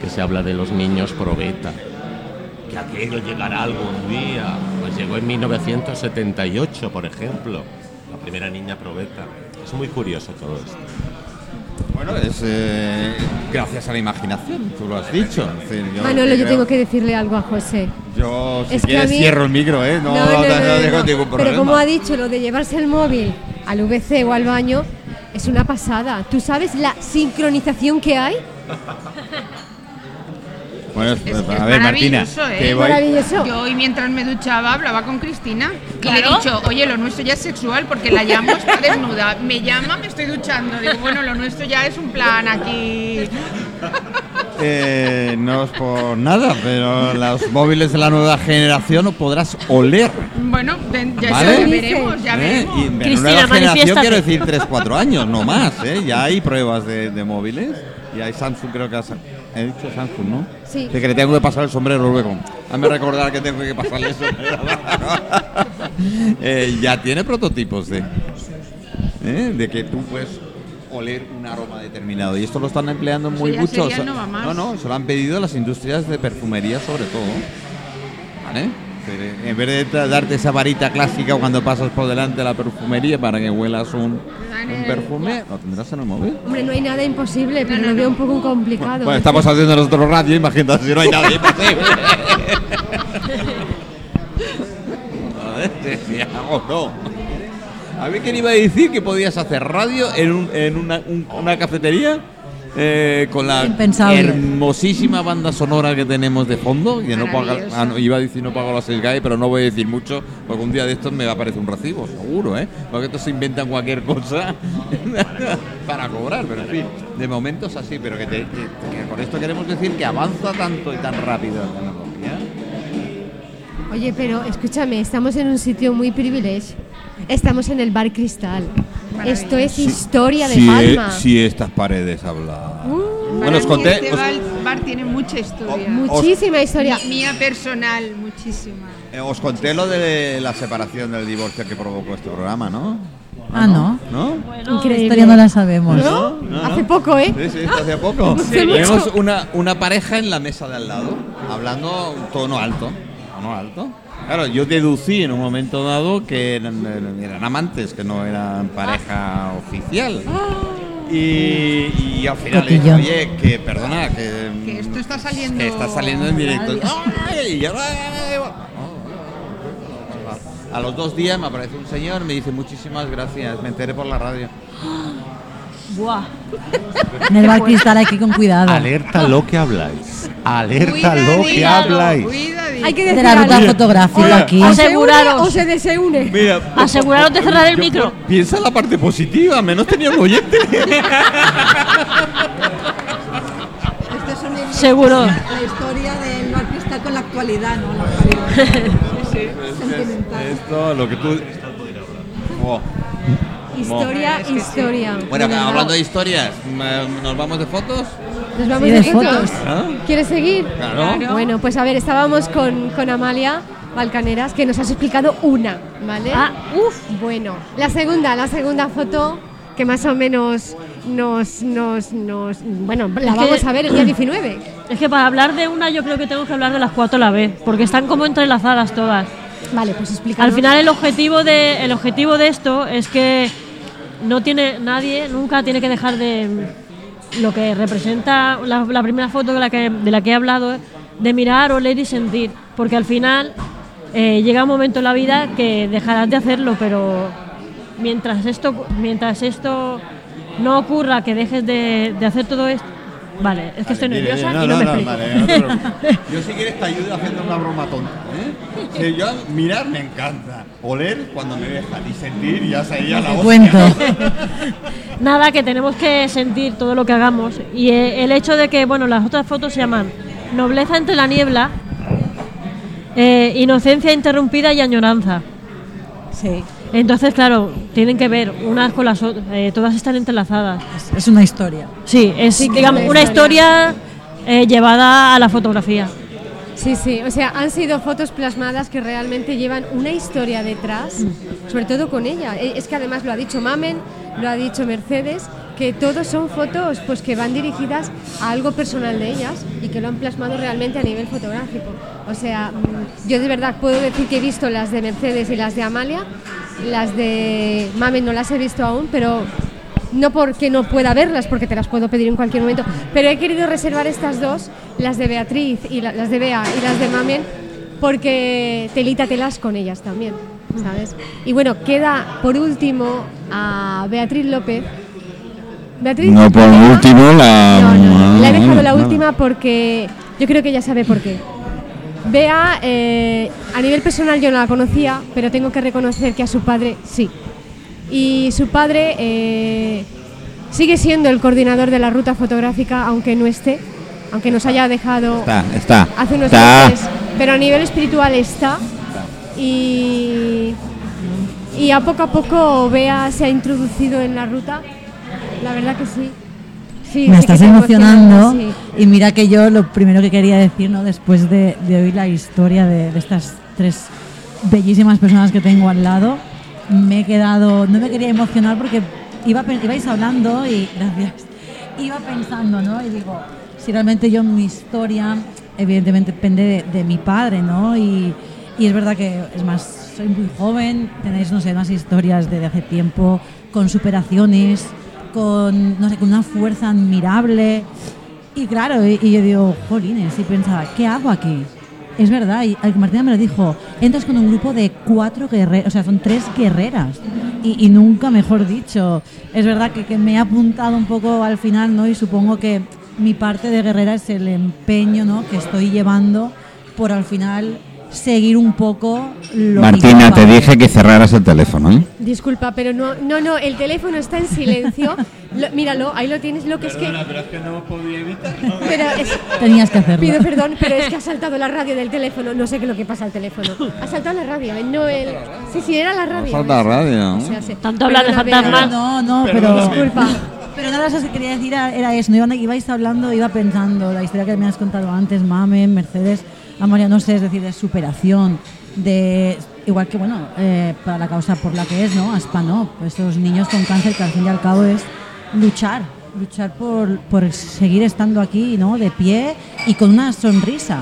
que se habla de los niños probeta, que aquello llegará algún día. Pues llegó en 1978, por ejemplo, la primera niña probeta. Es muy curioso todo esto. Bueno, es eh, gracias a la imaginación, tú lo has dicho. Es decir, yo Manolo, yo creo- tengo que decirle algo a José. Yo, si Es que a quieres, mí- cierro el micro, ¿eh? No, No, no, no, no, no no, tengo no. ningún problema. Pero como ha dicho, lo de llevarse el móvil al VC o al baño es una pasada. ¿Tú sabes la sincronización que hay? Bueno, Es, a ver, Martina, maravilloso, ¿eh? que voy- Maravilloso. Yo hoy mientras me duchaba hablaba con Cristina y le he dicho, oye, lo nuestro ya es sexual porque la llamo, está desnuda. Me llama, me estoy duchando. Digo, bueno, lo nuestro ya es un plan aquí. Eh, no es por nada, pero los móviles de la nueva generación no podrás oler. Bueno, ya, Vale. ya veremos, ya ¿eh? veremos. Y de Cristina, nueva generación quiero decir 3-4 años, no más. ¿eh? Ya hay pruebas de, de móviles. Y hay Samsung, creo que has, he dicho Samsung, ¿no? Sí. Que, que le tengo que pasar el sombrero luego. Hazme recordar que tengo que pasarle el sombrero. Eh, ya tiene prototipos de, ¿eh? de que tú puedes oler un aroma determinado. Y esto lo están empleando muy ya mucho. no no, no, se lo han pedido las industrias de perfumería sobre todo. ¿Vale? Pero En vez de darte esa varita clásica cuando pasas por delante de la perfumería para que huelas un, perfume, lo tendrás en el móvil. Hombre, no hay nada imposible, pero no, lo veo un poco complicado. Bueno, estamos haciendo nosotros radio, imagínate si no hay nada imposible. No. A ver quién iba a decir que podías hacer radio en, un- en una, un- una cafetería eh, con la Impensable. hermosísima banda sonora que tenemos de fondo. Que no Maravillosa. ah, no, iba a decir no pago las SGAE, pero no voy a decir mucho, porque un día de estos me va a aparecer un recibo, seguro, ¿eh? Porque estos se inventan cualquier cosa para cobrar, pero en fin, de momento es así, pero que, te- que- que con esto queremos decir que avanza tanto y tan rápido la tecnología. Oye, pero escúchame, estamos en un sitio muy privilegio. Estamos en el Bar Cristal. Esto es historia de si, Palma. si estas paredes hablan. Para bueno, os conté. este os- bar, bar tiene mucha historia. Muchísima historia. Mi- mía personal, muchísima. Eh, os conté lo de la separación del divorcio que provocó este programa, ¿no? Ah, no. ¿No? Bueno, Increíble. Historia no la sabemos. ¿No? no, Hace poco, ¿eh? Sí, sí, hace poco. Hace Tenemos una, una pareja en la mesa de al lado, hablando un tono alto. Tono alto. Claro, yo deducí en un momento dado que eran, amantes, que no eran pareja oficial. Y, y al final le dije, oye, que perdona, que, Que esto está saliendo. que está saliendo en directo. A los dos días me aparece un señor, me dice muchísimas gracias, me enteré por la radio. buah. En el bar cristal ir con cuidado. Alerta lo que habláis. Alerta lo que habláis. cuidadito. Hay que De decir la ruta algo. fotográfica Mira, aquí. O se une Aseguraros. o se desune. Mira, Aseguraros de cerrar el yo- micro. Piensa en la parte positiva, menos tenía un oyente. Esto es una Seguro. La historia del bar cristal con la actualidad, ¿no? La actualidad. Sentimental. Esto, lo que tú. Oh. Historia, historia. Bueno, hablando de historias, ¿me- ¿nos vamos de fotos? ¿Nos vamos de fotos? ¿Ah? ¿Quieres seguir? Claro. Bueno, pues a ver, estábamos con, con Amalia Balcaneras, que nos has explicado una, ¿vale? Ah, uff. Bueno, la segunda, la segunda foto, que más o menos nos, nos, nos bueno, la Es que- vamos a ver el día 19. Es que para hablar de una yo creo que tengo que hablar de las cuatro a la vez, porque están como entrelazadas todas. Vale, pues explica. Al final el objetivo de el objetivo de esto es que no tiene nadie nunca tiene que dejar de lo que representa la, la primera foto de la que de la que he hablado de mirar, oler y sentir, porque al final eh, llega un momento en la vida que dejarás de hacerlo, pero mientras esto mientras esto no ocurra, que dejes de, de hacer todo esto, vale, es que estoy nerviosa dile, y no, me explico. vale, no te preocupes. Yo si quieres te ayudo haciendo una broma tonta. ¿eh? Si yo mirar me encanta. Oler cuando me dejan y sentir ya sería la cuento. Nada, que tenemos que sentir todo lo que hagamos. Y eh, el hecho de que, bueno, las otras fotos se llaman Nobleza entre la niebla, eh, Inocencia interrumpida y Añoranza. Sí. Entonces, claro, tienen que ver unas con las otras, eh, todas están entrelazadas. Es, una historia. Sí, es digamos, una una historia. historia eh, llevada a la fotografía. Sí, sí, o sea, han sido fotos plasmadas que realmente llevan una historia detrás, sobre todo con ella. Eh, Es que además lo ha dicho Mamen, lo ha dicho Mercedes, que todos son fotos pues que van dirigidas a algo personal de ellas y que lo han plasmado realmente a nivel fotográfico. O sea, mm, yo de verdad puedo decir que he visto las de Mercedes y las de Amalia, las de Mamen no las he visto aún, pero no porque no pueda verlas, porque te las puedo pedir en cualquier momento, pero he querido reservar estas dos, las de Beatriz y la- las de Bea y las de Mamen, porque telita telas con ellas también, ¿sabes? Y bueno, queda por último a Beatriz López. Beatriz No, por López, último, la- No, no, no, la he dejado la última porque yo creo que ella sabe por qué. Bea, eh, a nivel personal yo no la conocía, pero tengo que reconocer que a su padre sí. Y su padre eh, sigue siendo el coordinador de la ruta fotográfica, aunque no esté, aunque nos haya dejado Está, está. hace unos está. meses, pero a nivel espiritual está. Y, y a poco a poco Bea se ha introducido en la ruta. La verdad que sí. Sí, Me sí estás emocionando sí. y mira que yo lo primero que quería decir, ¿no? después de, de oír la historia de, de estas tres bellísimas personas que tengo al lado, me he quedado, no me quería emocionar porque iba, ibais hablando y gracias, iba pensando, ¿no? Y digo, si realmente yo mi historia, evidentemente depende de, mi padre, ¿no? Y, y es verdad que, es más, soy muy joven, tenéis, no sé, más historias de, hace tiempo, con superaciones, con, no sé, con una fuerza admirable. Y claro, y, yo digo, jolines, y pensaba, ¿qué hago aquí? Es verdad, y Martina me lo dijo, entras con un grupo de cuatro guerreras, o sea, son tres guerreras. y, y nunca mejor dicho. Es verdad que, que me he apuntado un poco al final, ¿no? Y supongo que mi parte de guerrera es el empeño, ¿no? Que estoy llevando por al final seguir un poco lo que Martina, te dije que cerraras el teléfono, ¿eh? Disculpa, pero no, no, no, el teléfono está en silencio. Lo- míralo, ahí lo tienes. Lo que es que. pero es que no podía evitar. Pero es- Tenías que hacerlo. Pido perdón, pero es que ha saltado la radio del teléfono. No sé qué es lo que pasa al teléfono. Ha saltado la radio, ¿eh? no el. Sí, sí, era la radio. falta radio, O ¿no? sea, sí. Tanto hablar de Perdona, fantasmas. No, no, pero. Disculpa. Pero una de las cosas que quería decir era, eso. ¿no? Ibais hablando, iba pensando la historia que me has contado antes, Mame, Mercedes, Amalia, no sé, es decir, de superación, de. Igual que, bueno, eh, para la causa por la que es, ¿no? ASPA, ¿no? Esos niños con cáncer que al fin y al cabo es luchar, luchar por, por seguir estando aquí, ¿no? De pie y con una sonrisa.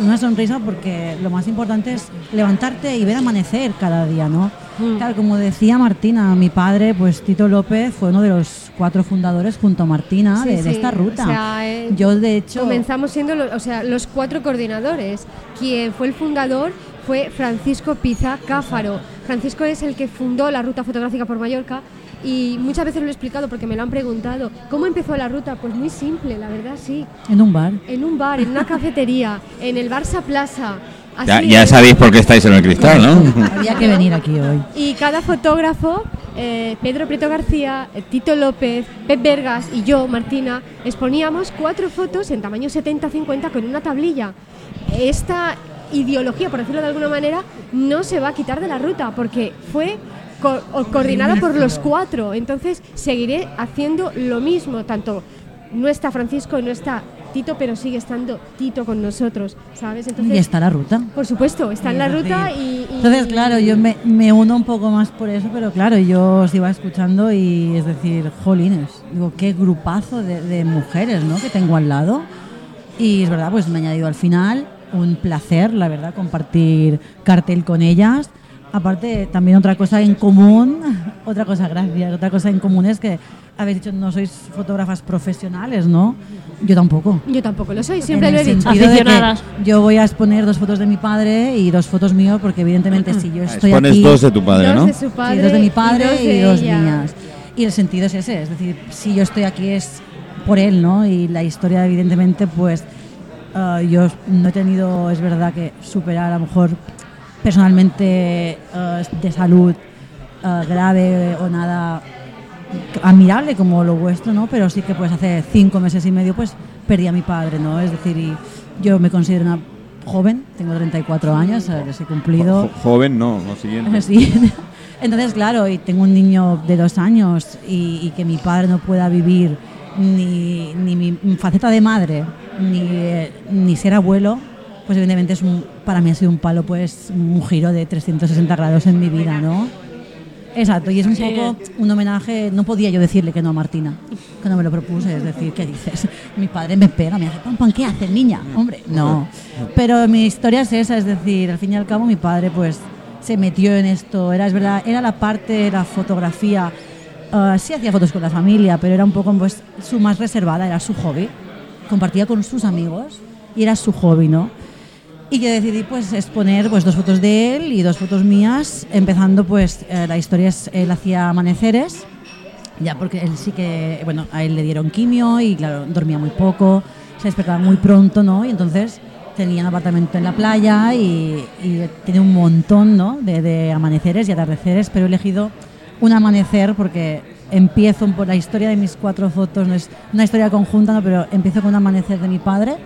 Una sonrisa porque lo más importante es levantarte y ver amanecer cada día, ¿no? Claro, como decía Martina, mi padre, pues Tito López, fue uno de los cuatro fundadores junto a Martina Sí, de, de sí, esta ruta. o sea, eh, Yo, de hecho, Comenzamos siendo lo- o sea, los cuatro coordinadores. Quien fue el fundador fue Francisco Pizá Cáfaro. Francisco es el que fundó la ruta fotográfica por Mallorca y muchas veces lo he explicado porque me lo han preguntado. ¿Cómo empezó la ruta? Pues muy simple, la verdad sí. en un bar. En un bar, en una cafetería, en el Barça Plaza. Ya, así ya es. sabéis por qué estáis en el cristal, ¿no? Había que venir aquí hoy. Y cada fotógrafo, eh, Pedro Prieto García, eh, Tito López, Pep Vergas y yo, Martina, exponíamos cuatro fotos en tamaño 70-50 con una tablilla. Esta ideología, por decirlo de alguna manera, no se va a quitar de la ruta porque fue co- coordinada por los cuatro. Entonces seguiré haciendo lo mismo, tanto no está Francisco, no está Tito, pero sigue estando Tito con nosotros, ¿sabes? Entonces, Y está la ruta. por supuesto, está en la ruta y, y- Entonces, claro, yo me, me uno un poco más por eso, pero claro, yo os iba escuchando y es decir, jolines, digo, qué grupazo de, de mujeres, ¿no? Que tengo al lado. Y es verdad, pues me ha añadido al final un placer, la verdad, compartir cartel con ellas. Aparte, también otra cosa en común, otra cosa, gracias, otra cosa en común es que habéis dicho no sois fotógrafas profesionales, ¿no? Yo tampoco. Yo tampoco lo soy, siempre En lo he dicho. sentido de que Aficionadas. yo voy a exponer dos fotos de mi padre y dos fotos mías porque evidentemente si yo estoy Pones aquí dos de tu padre, Dos ¿no? de su sí, padre, dos de mi padre y de dos, mías. Y el sentido es ese, es decir, si yo estoy aquí es por él, ¿no? Y la historia evidentemente pues ah, yo no he tenido, es verdad que superar a lo mejor personalmente ah, de salud ah, grave o nada admirable como lo vuestro, ¿no? Pero sí que pues hace cinco meses y medio pues perdí a mi padre, ¿no? Es decir, y yo me considero una joven, tengo 34 años, eh, les he cumplido. Jo- joven, no, lo siguiente. Sí. Entonces, claro, y tengo un niño de dos años y, y que mi padre no pueda vivir ni, ni mi faceta de madre, ni, eh, ni ser abuelo, pues evidentemente es un, para mí ha sido un palo, pues un giro de 360 grados en mi vida, ¿no? Exacto, y es un poco un homenaje, no podía yo decirle que no a Martina, que no me lo propuse, es decir, ¿qué dices? Mi padre me pega, me hace, pam, pam, ¿qué haces, niña? Hombre, no. Pero mi historia es esa, es decir, al fin y al cabo mi padre pues se metió en esto, era, es verdad, era la parte, la fotografía, ah, sí hacía fotos con la familia, pero era un poco pues su más reservada, era su hobby, compartía con sus amigos y era su hobby, ¿no? Y yo decidí pues exponer pues dos fotos de él y dos fotos mías, empezando pues eh, la historia es él hacía amaneceres, ya porque él sí que, bueno, a él le dieron quimio y claro, dormía muy poco, se despertaba muy pronto, ¿no? Y entonces tenía un apartamento en la playa y, y un montón, ¿no? De, de amaneceres y atardeceres, pero he elegido un amanecer porque empiezo por la historia de mis cuatro fotos, no es una historia conjunta, ¿no? pero empiezo con un amanecer de mi padre,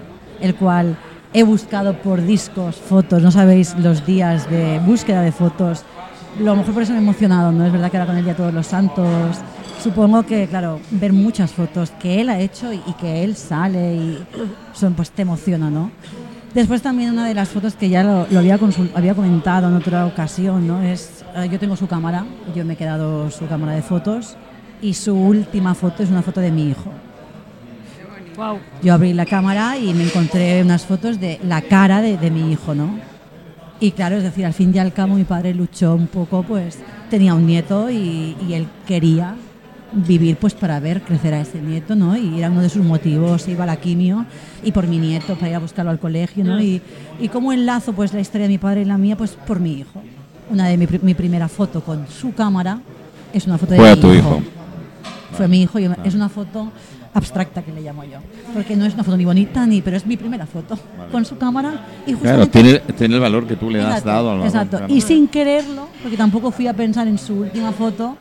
el cual he buscado por discos, fotos, no sabéis los días de búsqueda de fotos. Lo mejor por eso me he emocionado, ¿no? Es verdad que ahora con el Día Todos los Santos, supongo que, claro, ver muchas fotos que él ha hecho y, que él sale y son, pues te emociona, ¿no? Después también una de las fotos que ya lo, lo había, había comentado en otra ocasión, ¿no? Es, eh, yo tengo su cámara, yo me he quedado su cámara de fotos y su última foto es una foto de mi hijo. Wow. Yo abrí la cámara y me encontré unas fotos de la cara de, de mi hijo, ¿no? Y claro, es decir, al fin y al cabo mi padre luchó un poco, pues tenía un nieto y, y él quería vivir pues para ver crecer a ese nieto, ¿no? Y era uno de sus motivos, iba a la quimio y por mi nieto, para ir a buscarlo al colegio, ¿no? Y, y cómo enlazo pues la historia de mi padre y la mía, pues por mi hijo. Una de mi, mi primera foto con su cámara es una foto Fue de a mi tu hijo. hijo. Fue mi hijo y es una foto abstracta que le llamo yo. Porque no es una foto ni bonita ni, pero es mi primera foto con su cámara y Claro, tiene, tiene el valor que tú le has dado al Exacto. claro. Y sin quererlo, porque tampoco fui a pensar en su última foto,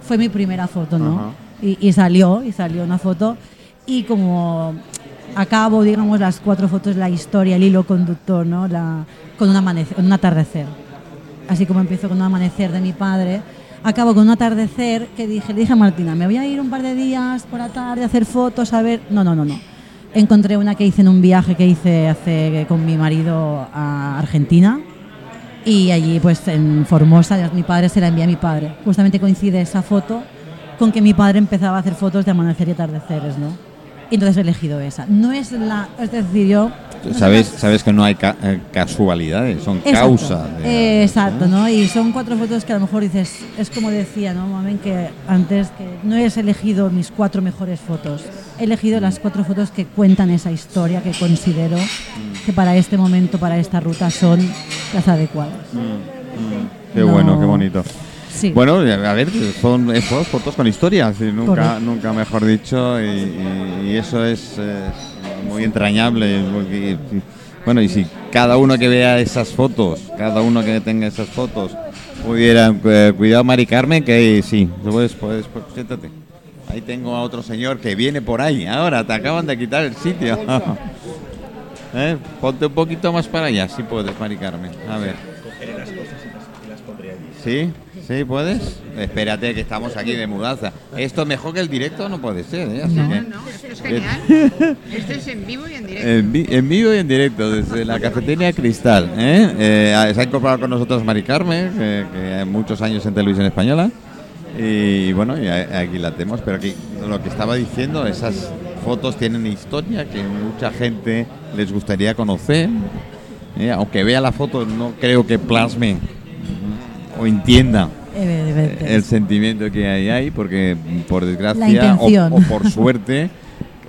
fue mi primera foto, ¿no? Y, y salió, y salió una foto. Y como acabo, digamos, las cuatro fotos, la historia, el hilo conductor, ¿no? La, con un, amanecer, un atardecer. Así como empiezo con un amanecer de mi padre, acabo con un atardecer que dije, le dije a Martina, me voy a ir un par de días por la tarde a hacer fotos, a ver. No, no, no, no. Encontré una que hice en un viaje que hice hace con mi marido a Argentina y allí pues en Formosa mi padre se la envía a mi padre. Justamente coincide esa foto con que mi padre empezaba a hacer fotos de amanecer y atardeceres, ¿no? Y entonces he elegido esa. No es la, es decir, yo Sabes, sabes que no hay ca- eh, casualidades, son Exacto. causa. de- Eh, exacto, ¿no? Y son cuatro fotos que a lo mejor dices, es como decía, ¿no? Mamen, que antes que no he elegido mis cuatro mejores fotos, he elegido las cuatro fotos que cuentan esa historia que considero que para este momento, para esta ruta son las adecuadas. Qué No. bueno, qué bonito. Sí. Bueno, a ver, son fotos con historias, nunca, Correcto. nunca mejor dicho, y, y- y eso es, eh, muy entrañable. porque- y- bueno, y si cada uno que vea esas fotos, cada uno que tenga esas fotos, pudiera, eh, cuidado Mari Carmen, que sí, puedes, puedes, pues, siéntate. Ahí tengo a otro señor que viene por ahí, ahora te acaban de quitar el sitio. ¿Eh? Ponte un poquito más para allá, si puedes, Mari Carmen. A ver. ¿Sí? ¿Sí puedes? Espérate que estamos aquí de mudanza. Esto mejor que el directo no puede ser, ¿eh? Así No, que- no, esto es genial. Esto es en vivo y en directo. en, vi- en vivo y en directo desde la cafetería Cristal. ¿eh? Eh, se ha incorporado con nosotros Mari Carmen, que, que hay muchos años en televisión española. Y bueno, y aquí la tenemos. Pero aquí lo que estaba diciendo, esas fotos tienen historia que mucha gente les gustaría conocer. ¿eh? Aunque vea la foto, no creo que plasme o entienda el sentimiento que hay ahí, porque por La desgracia o, por suerte,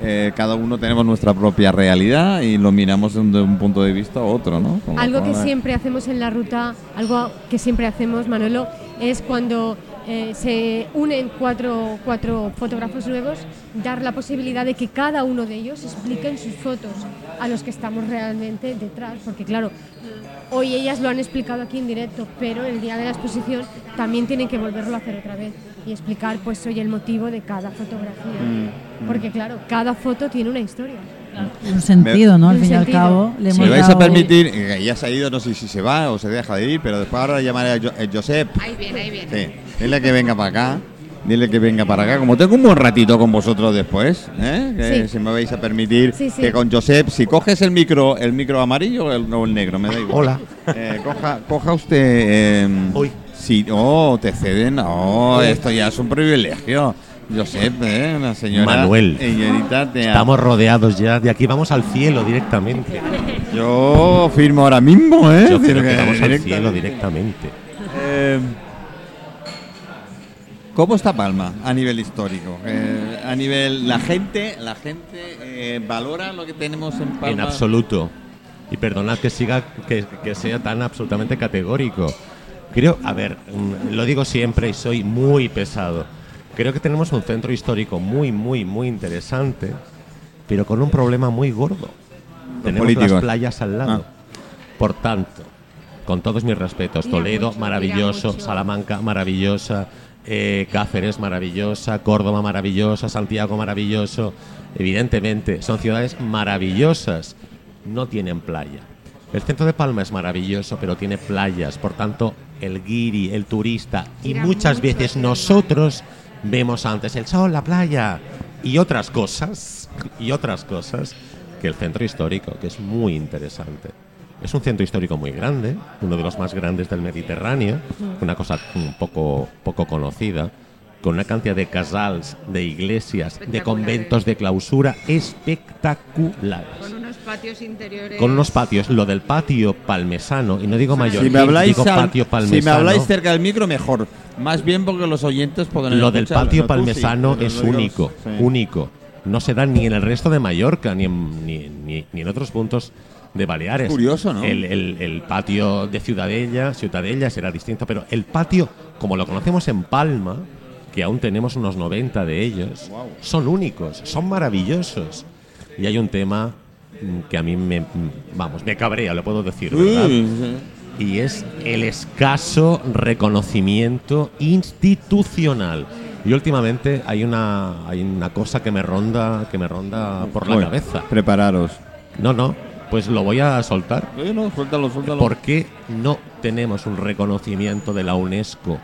eh, cada uno tenemos nuestra propia realidad y lo miramos de un, punto de vista u otro, ¿no? Como- Algo que siempre hacemos en la ruta, algo que siempre hacemos, Manolo, es cuando eh, se unen cuatro, cuatro fotógrafos nuevos, dar la posibilidad de que cada uno de ellos expliquen sus fotos a los que estamos realmente detrás, porque claro, hoy ellas lo han explicado aquí en directo, pero el día de la exposición también tienen que volverlo a hacer otra vez y explicar pues hoy el motivo de cada fotografía, Mm, porque claro, cada foto tiene una historia. Un sentido, ¿no? Al fin y al cabo, le Si hemos me vais a permitir, eh, ya se ha ido, no sé si se va o se deja de ir, pero después ahora llamaré a Jo- eh, Josep. Ahí viene, ahí viene. Sí, dile que venga para acá. Dile que venga para acá. Como tengo un buen ratito con vosotros después, ¿eh? que Sí. si me vais a permitir Sí, sí. que con Josep, si coges el micro, el micro amarillo o el, o el negro, me da igual. Hola. Eh, coja, coja usted. eh, Uy. Sí, oh, te ceden. Oh, esto ya es un privilegio. Josep, ¿eh? Una señora. Manuel. Señorita, Estamos rodeados ya, de aquí vamos al cielo directamente. Yo firmo ahora mismo, ¿eh? Yo creo que vamos al cielo directamente. Eh, ¿Cómo está Palma a nivel histórico? Eh, a nivel la gente, la gente eh, valora lo que tenemos en Palma. En absoluto. Y perdonad que siga, que, que sea tan absolutamente categórico. Creo, a ver, mm, lo digo siempre y soy muy pesado. Creo que tenemos un centro histórico muy, muy, muy interesante, pero con un problema muy gordo. tenemos políticos. las playas al lado. Ah. Por tanto, con todos mis respetos, Mira Toledo, mucho, maravilloso. Salamanca, maravillosa, eh, Cáceres, maravillosa, Córdoba, maravillosa, Santiago, maravilloso. Evidentemente, son ciudades maravillosas, no tienen playa. El centro de Palma es maravilloso, pero tiene playas, por tanto, el guiri, el turista, y muchas veces nosotros vemos antes el sol, la playa y otras cosas, y otras cosas que el centro histórico, que es muy interesante. Es un centro histórico muy grande, uno de los más grandes del Mediterráneo, una cosa un poco, poco conocida, con una cantidad de casals, de iglesias, de conventos de clausura espectaculares. Con unos patios interiores. Con unos patios, lo del patio palmesano, y no digo mayor, Si me habláis, digo al- patio si palmesano. me habláis cerca del micro, mejor. Más bien porque los oyentes podrán Lo del escucharlo. patio sí, palmesano pero es único, sí. único. No se da ni en el resto de Mallorca, ni en, ni, ni- ni en otros puntos de Baleares. Curioso, ¿no? El, el- el patio de Ciudadella, Ciudadella será distinto, pero el patio, como lo conocemos en Palma, que aún tenemos unos 90 de ellos, son únicos, son maravillosos. Y hay un tema mm, que a mí me, mm, vamos, me cabrea, lo puedo decir, ¿verdad? Y es el escaso reconocimiento institucional. Y últimamente hay una hay una cosa que me ronda que me ronda por la cabeza. Prepararos. No, no, pues lo voy a soltar. Bueno, suéltalo, suéltalo. ¿Por qué no tenemos un reconocimiento de la UNESCO?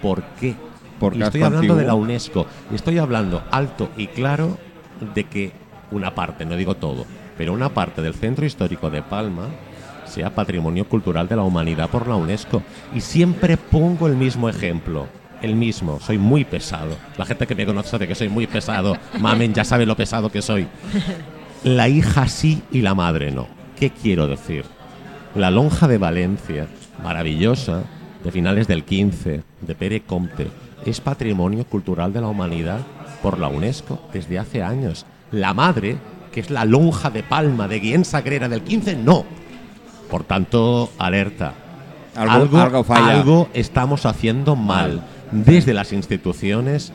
¿Por qué? Porque Y estoy hablando de la. UNESCO. Y estoy hablando alto y claro de que una parte, no digo todo, pero una parte del centro histórico de Palma sea patrimonio cultural de la humanidad por la UNESCO. Y siempre pongo el mismo ejemplo. El mismo, soy muy pesado. La gente que me conoce sabe que soy muy pesado. Mamen ya sabe lo pesado que soy. La hija sí y la madre no. ¿Qué quiero decir? La lonja de Valencia, maravillosa, de finales del 15, de Pere Comte, es patrimonio cultural de la humanidad por la UNESCO desde hace años. La madre, que es la lonja de Palma de Guillén Sagrera del 15, no. Por tanto, alerta. Algo- algo falla. algo estamos haciendo mal desde las instituciones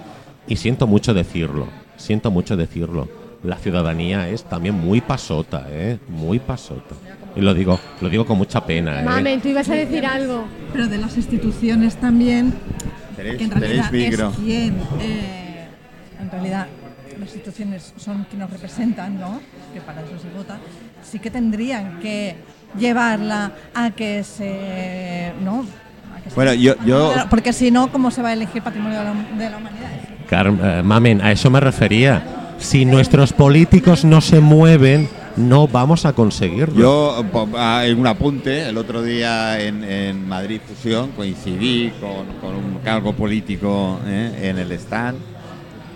y siento mucho decirlo, siento mucho decirlo. La ciudadanía es también muy pasota, ¿eh? Muy pasota. Y lo digo, lo digo con mucha pena, ¿eh? Mamen, tú ibas a decir algo. Pero de las instituciones también, Tenéis, que en realidad es quien, eh, en realidad las instituciones son quienes nos representan, ¿no? Que para eso se vota. Sí que tendrían que llevarla a que se, ¿no? A que se- Bueno, yo- yo- porque si no, ¿cómo se va a elegir patrimonio de la, de la humanidad? Car- eh, Mamen, a eso me refería. Si nuestros políticos no se mueven, no vamos a conseguirlo. Yo, po- ah, en un apunte, el otro día en, en Madrid Fusión coincidí con, con un cargo político eh, en el stand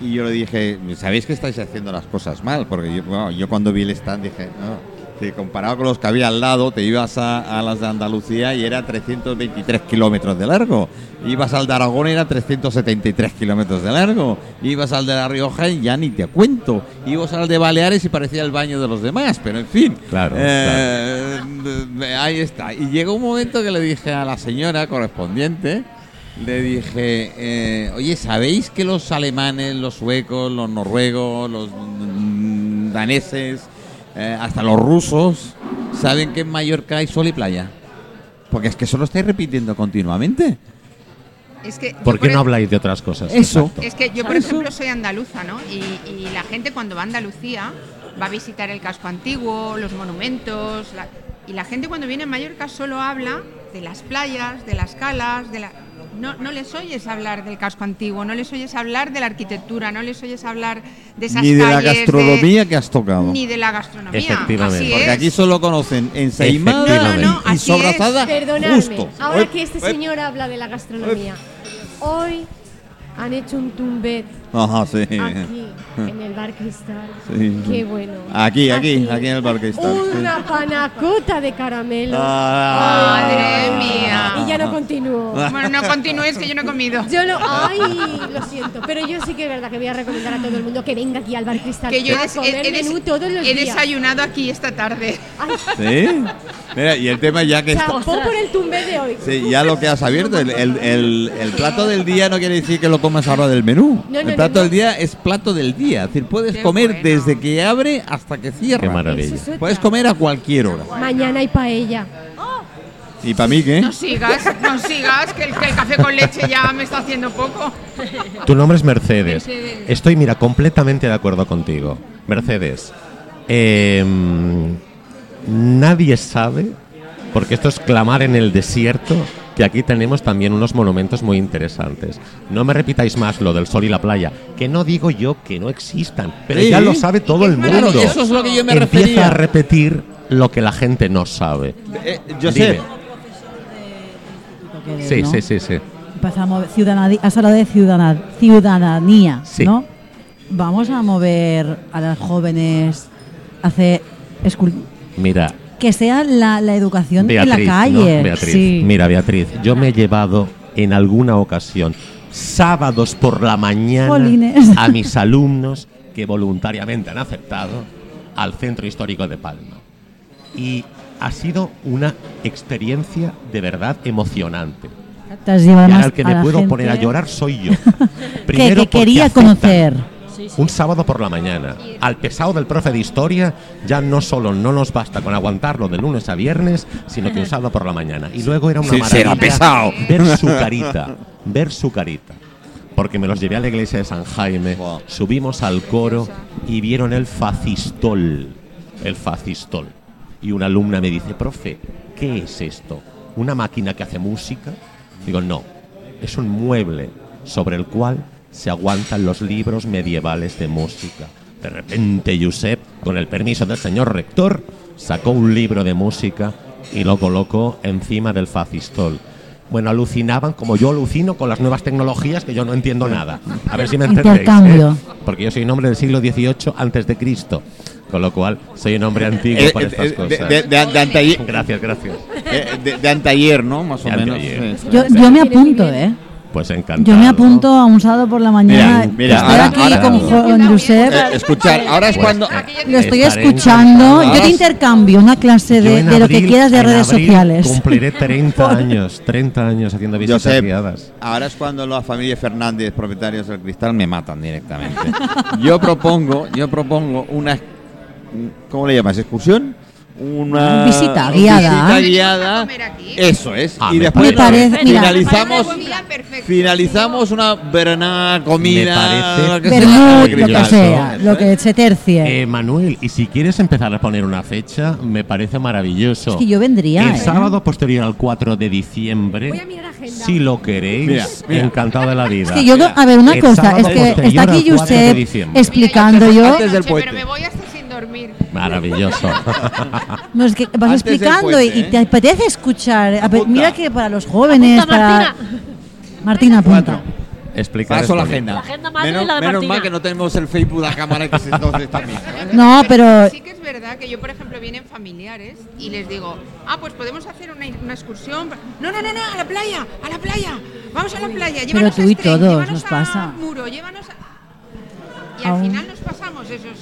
y yo le dije, ¿sabéis que estáis haciendo las cosas mal? Porque yo, bueno, yo cuando vi el stand dije, no, que comparado con los que había al lado, te ibas a, a las de Andalucía y era 323 kilómetros de largo. Ibas al de Aragón y era 373 kilómetros de largo. Ibas al de La Rioja y ya ni te cuento. Ibas al de Baleares y parecía el baño de los demás, pero en fin. Claro, Eh, eh, Ahí está. Y llegó un momento que le dije a la señora correspondiente, le dije, eh, oye, ¿sabéis que los alemanes, los suecos, los noruegos, los mm, daneses, eh, hasta los rusos, saben que en Mallorca hay sol y playa? Porque es que eso lo estáis repitiendo continuamente. Es que ¿Por qué por no habláis de otras cosas? Eso. Exacto. Es que yo, por ejemplo, soy andaluza, ¿no? Y, y la gente cuando va a Andalucía va a visitar el casco antiguo, los monumentos. la- y la gente cuando viene a Mallorca solo habla de las playas, de las calas, de la. No, no les oyes hablar del casco antiguo, no les oyes hablar de la arquitectura, no les oyes hablar de esas Ni de la calles, gastronomía que has tocado. Ni de la gastronomía. Efectivamente. Así Porque es. aquí solo conocen ensaimada. No, no, y Perdonadme, justo. ahora que este señor habla de la gastronomía, hoy han hecho un tumbet Ajá, sí. aquí, en el Bar Cristal. Sí. Qué bueno. Aquí, aquí, aquí en el Bar Cristal, sí. Una panacota de caramelo. Ah. Madre mía. Y ya no continúo. Bueno, no continúes que yo no he comido. Yo no, ay, lo siento, pero yo sí que es verdad que voy a recomendar a todo el mundo que venga aquí al Bar Cristal Que yo he, a des- comer he- he des- menú todos los he días. desayunado aquí esta tarde. Ay, ¿Sí? Mira, y el tema ya que está... por el tumbet de hoy. Sí, ya lo que has abierto, el, el- el- el plato del día no quiere decir que lo comas ahora del menú. No, no, el plato del día es plato del día. Es decir, puedes Qué comer bueno. desde que abre hasta que cierra. Qué maravilla. Eso es otra. Puedes comer a cualquier hora. Mañana hay paella. ¿Y para mí qué? No sigas, no sigas, que el, que el café con leche ya me está haciendo poco. Tu nombre es Mercedes. Mercedes. Estoy, mira, completamente de acuerdo contigo. Mercedes, em, nadie sabe, porque esto es clamar en el desierto, que aquí tenemos también unos monumentos muy interesantes. No me repitáis más lo del sol y la playa, que no digo yo que no existan, pero Sí. ya lo sabe todo el mundo. eso es lo que yo me Empieza refería. a repetir lo que la gente no sabe. Eh, Josep, Dime. Sí, ¿no? sí, sí, sí. Empieza a mover ciudadanía, has hablado de ciudadanía, Sí. ¿no? Vamos a mover a las jóvenes a hacer escul- Mira, que sea la, la educación Beatriz, en la calle. ¿no? Beatriz. Sí. Mira, Beatriz, yo me he llevado en alguna ocasión sábados por la mañana Jolines. a mis alumnos que voluntariamente han aceptado al Centro Histórico de Palma. Y ha sido una experiencia de verdad emocionante. Te has Y el que me puedo gente poner a llorar soy yo. Primero que quería conocer. Un sábado por la mañana. Al pesado del profe de historia ya no solo no nos basta con aguantarlo de lunes a viernes, sino que un sábado por la mañana. Y luego era una Sí, maravilla será pesado. ver su carita, ver su carita. Porque me los llevé a la iglesia de San Jaime, Wow. subimos al coro y vieron el facistol. El facistol. Y una alumna me dice, profe, ¿qué es esto? ¿Una máquina que hace música? Digo, no, es un mueble sobre el cual se aguantan los libros medievales de música. De repente, Josep, con el permiso del señor rector, sacó un libro de música y lo colocó encima del facistol. Bueno, alucinaban como yo alucino con las nuevas tecnologías que yo no entiendo nada. A ver si me entendéis. Intercambio. ¿eh? Porque yo soy un hombre del siglo XVIII antes de Cristo. Con lo cual, soy un hombre antiguo Eh, para eh, estas eh, cosas. de, de- de- de anteayer, Gracias, gracias. eh, de- de anteayer, ¿no? Más o menos. sí. Yo, yo me apunto, ¿eh? Pues encantado. Yo me apunto a un sábado por la mañana. Mira, mira, estoy ahora- aquí ahora- con, con Josep. Eh, escuchar, ahora es Pues, cuando. eh, Lo estoy escuchando. Yo te intercambio una clase de, lo que quieras de redes abril sociales. Cumpliré 30 años, 30 años haciendo visitas Josep, guiadas. ahora es cuando la familia Fernández, propietarios del cristal, me matan directamente. Yo propongo, yo propongo una, ¿cómo le llamas? ¿Excursión? Una Visita guiada. visita guiada. comer aquí. Eso es. Ah, y después Me parece- mira. finalizamos, finalizamos una verana comida, lo que sea, Vermut, en el lo que cristal. sea, Eso lo es. que se tercie. Eh, Manuel, y si quieres empezar a poner una fecha, me parece maravilloso. es que yo vendría. El ¿eh? sábado posterior al 4 de diciembre, Voy a mirar agenda. si lo queréis, Mira, mira. encantado de la vida. Es que yo, a ver, una El cosa, es que está aquí al 4 de Josep explicando yo. Antes del Noche, puente. Pero me voy hasta sin dormir. Maravilloso. No, es que vas Antes explicando y- puente, y, ¿eh? te apetece escuchar. A Apunta. mira que para los jóvenes, Apunta, para. Martina. Martina, apunta. Explicar Paso la agenda. La agenda madre menos y la de menos Martina. mal que no tenemos el Facebook de la cámara que se entonces también. No, pero. Sí que es verdad que yo, por ejemplo, vienen familiares y les digo, ah, pues podemos hacer una, una excursión. No, no, no, no, a la playa, a la playa. Vamos a la playa. Llévanos tú a y Estreñ, todos llévanos nos a pasa. Muro, llévanos a... Y al Aún. final nos pasamos esos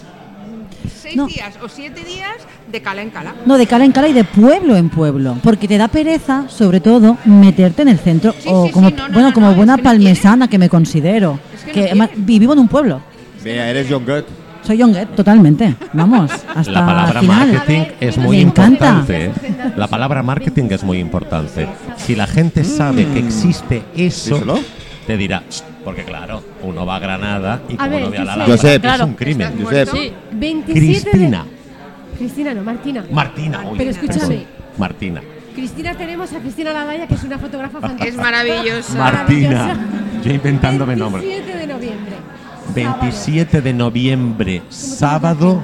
seis No. días o siete días de cala en cala. No, de cala en cala y de pueblo en pueblo. Porque te da pereza, sobre todo, meterte en el centro. Sí, o sí, como, sí, no, no, bueno, no, como no, buena que palmesana que me considero. Es que además, vivo en un pueblo. Vea, eres John Goethe. Soy Yonguet, totalmente. Vamos, hasta La palabra final. marketing es muy Me importante. ¿eh? La palabra marketing es muy importante. Si la gente sabe que existe eso, Díselo. te dirá, porque claro, uno va a Granada y como ver, no ve a la Josep. Alhambra, Josep. es Claro. un crimen. Estás Josep. muerto. Sí. 27 Cristina. de... Cristina, no, Martina. Martina. uy, Pero escúchame. perdón. Martina. Cristina tenemos a Cristina Ladaya, que es una fotógrafa Es fantástica. maravillosa. Martina. Yo inventándome nombres. 27 de noviembre. 27 de noviembre, sábado.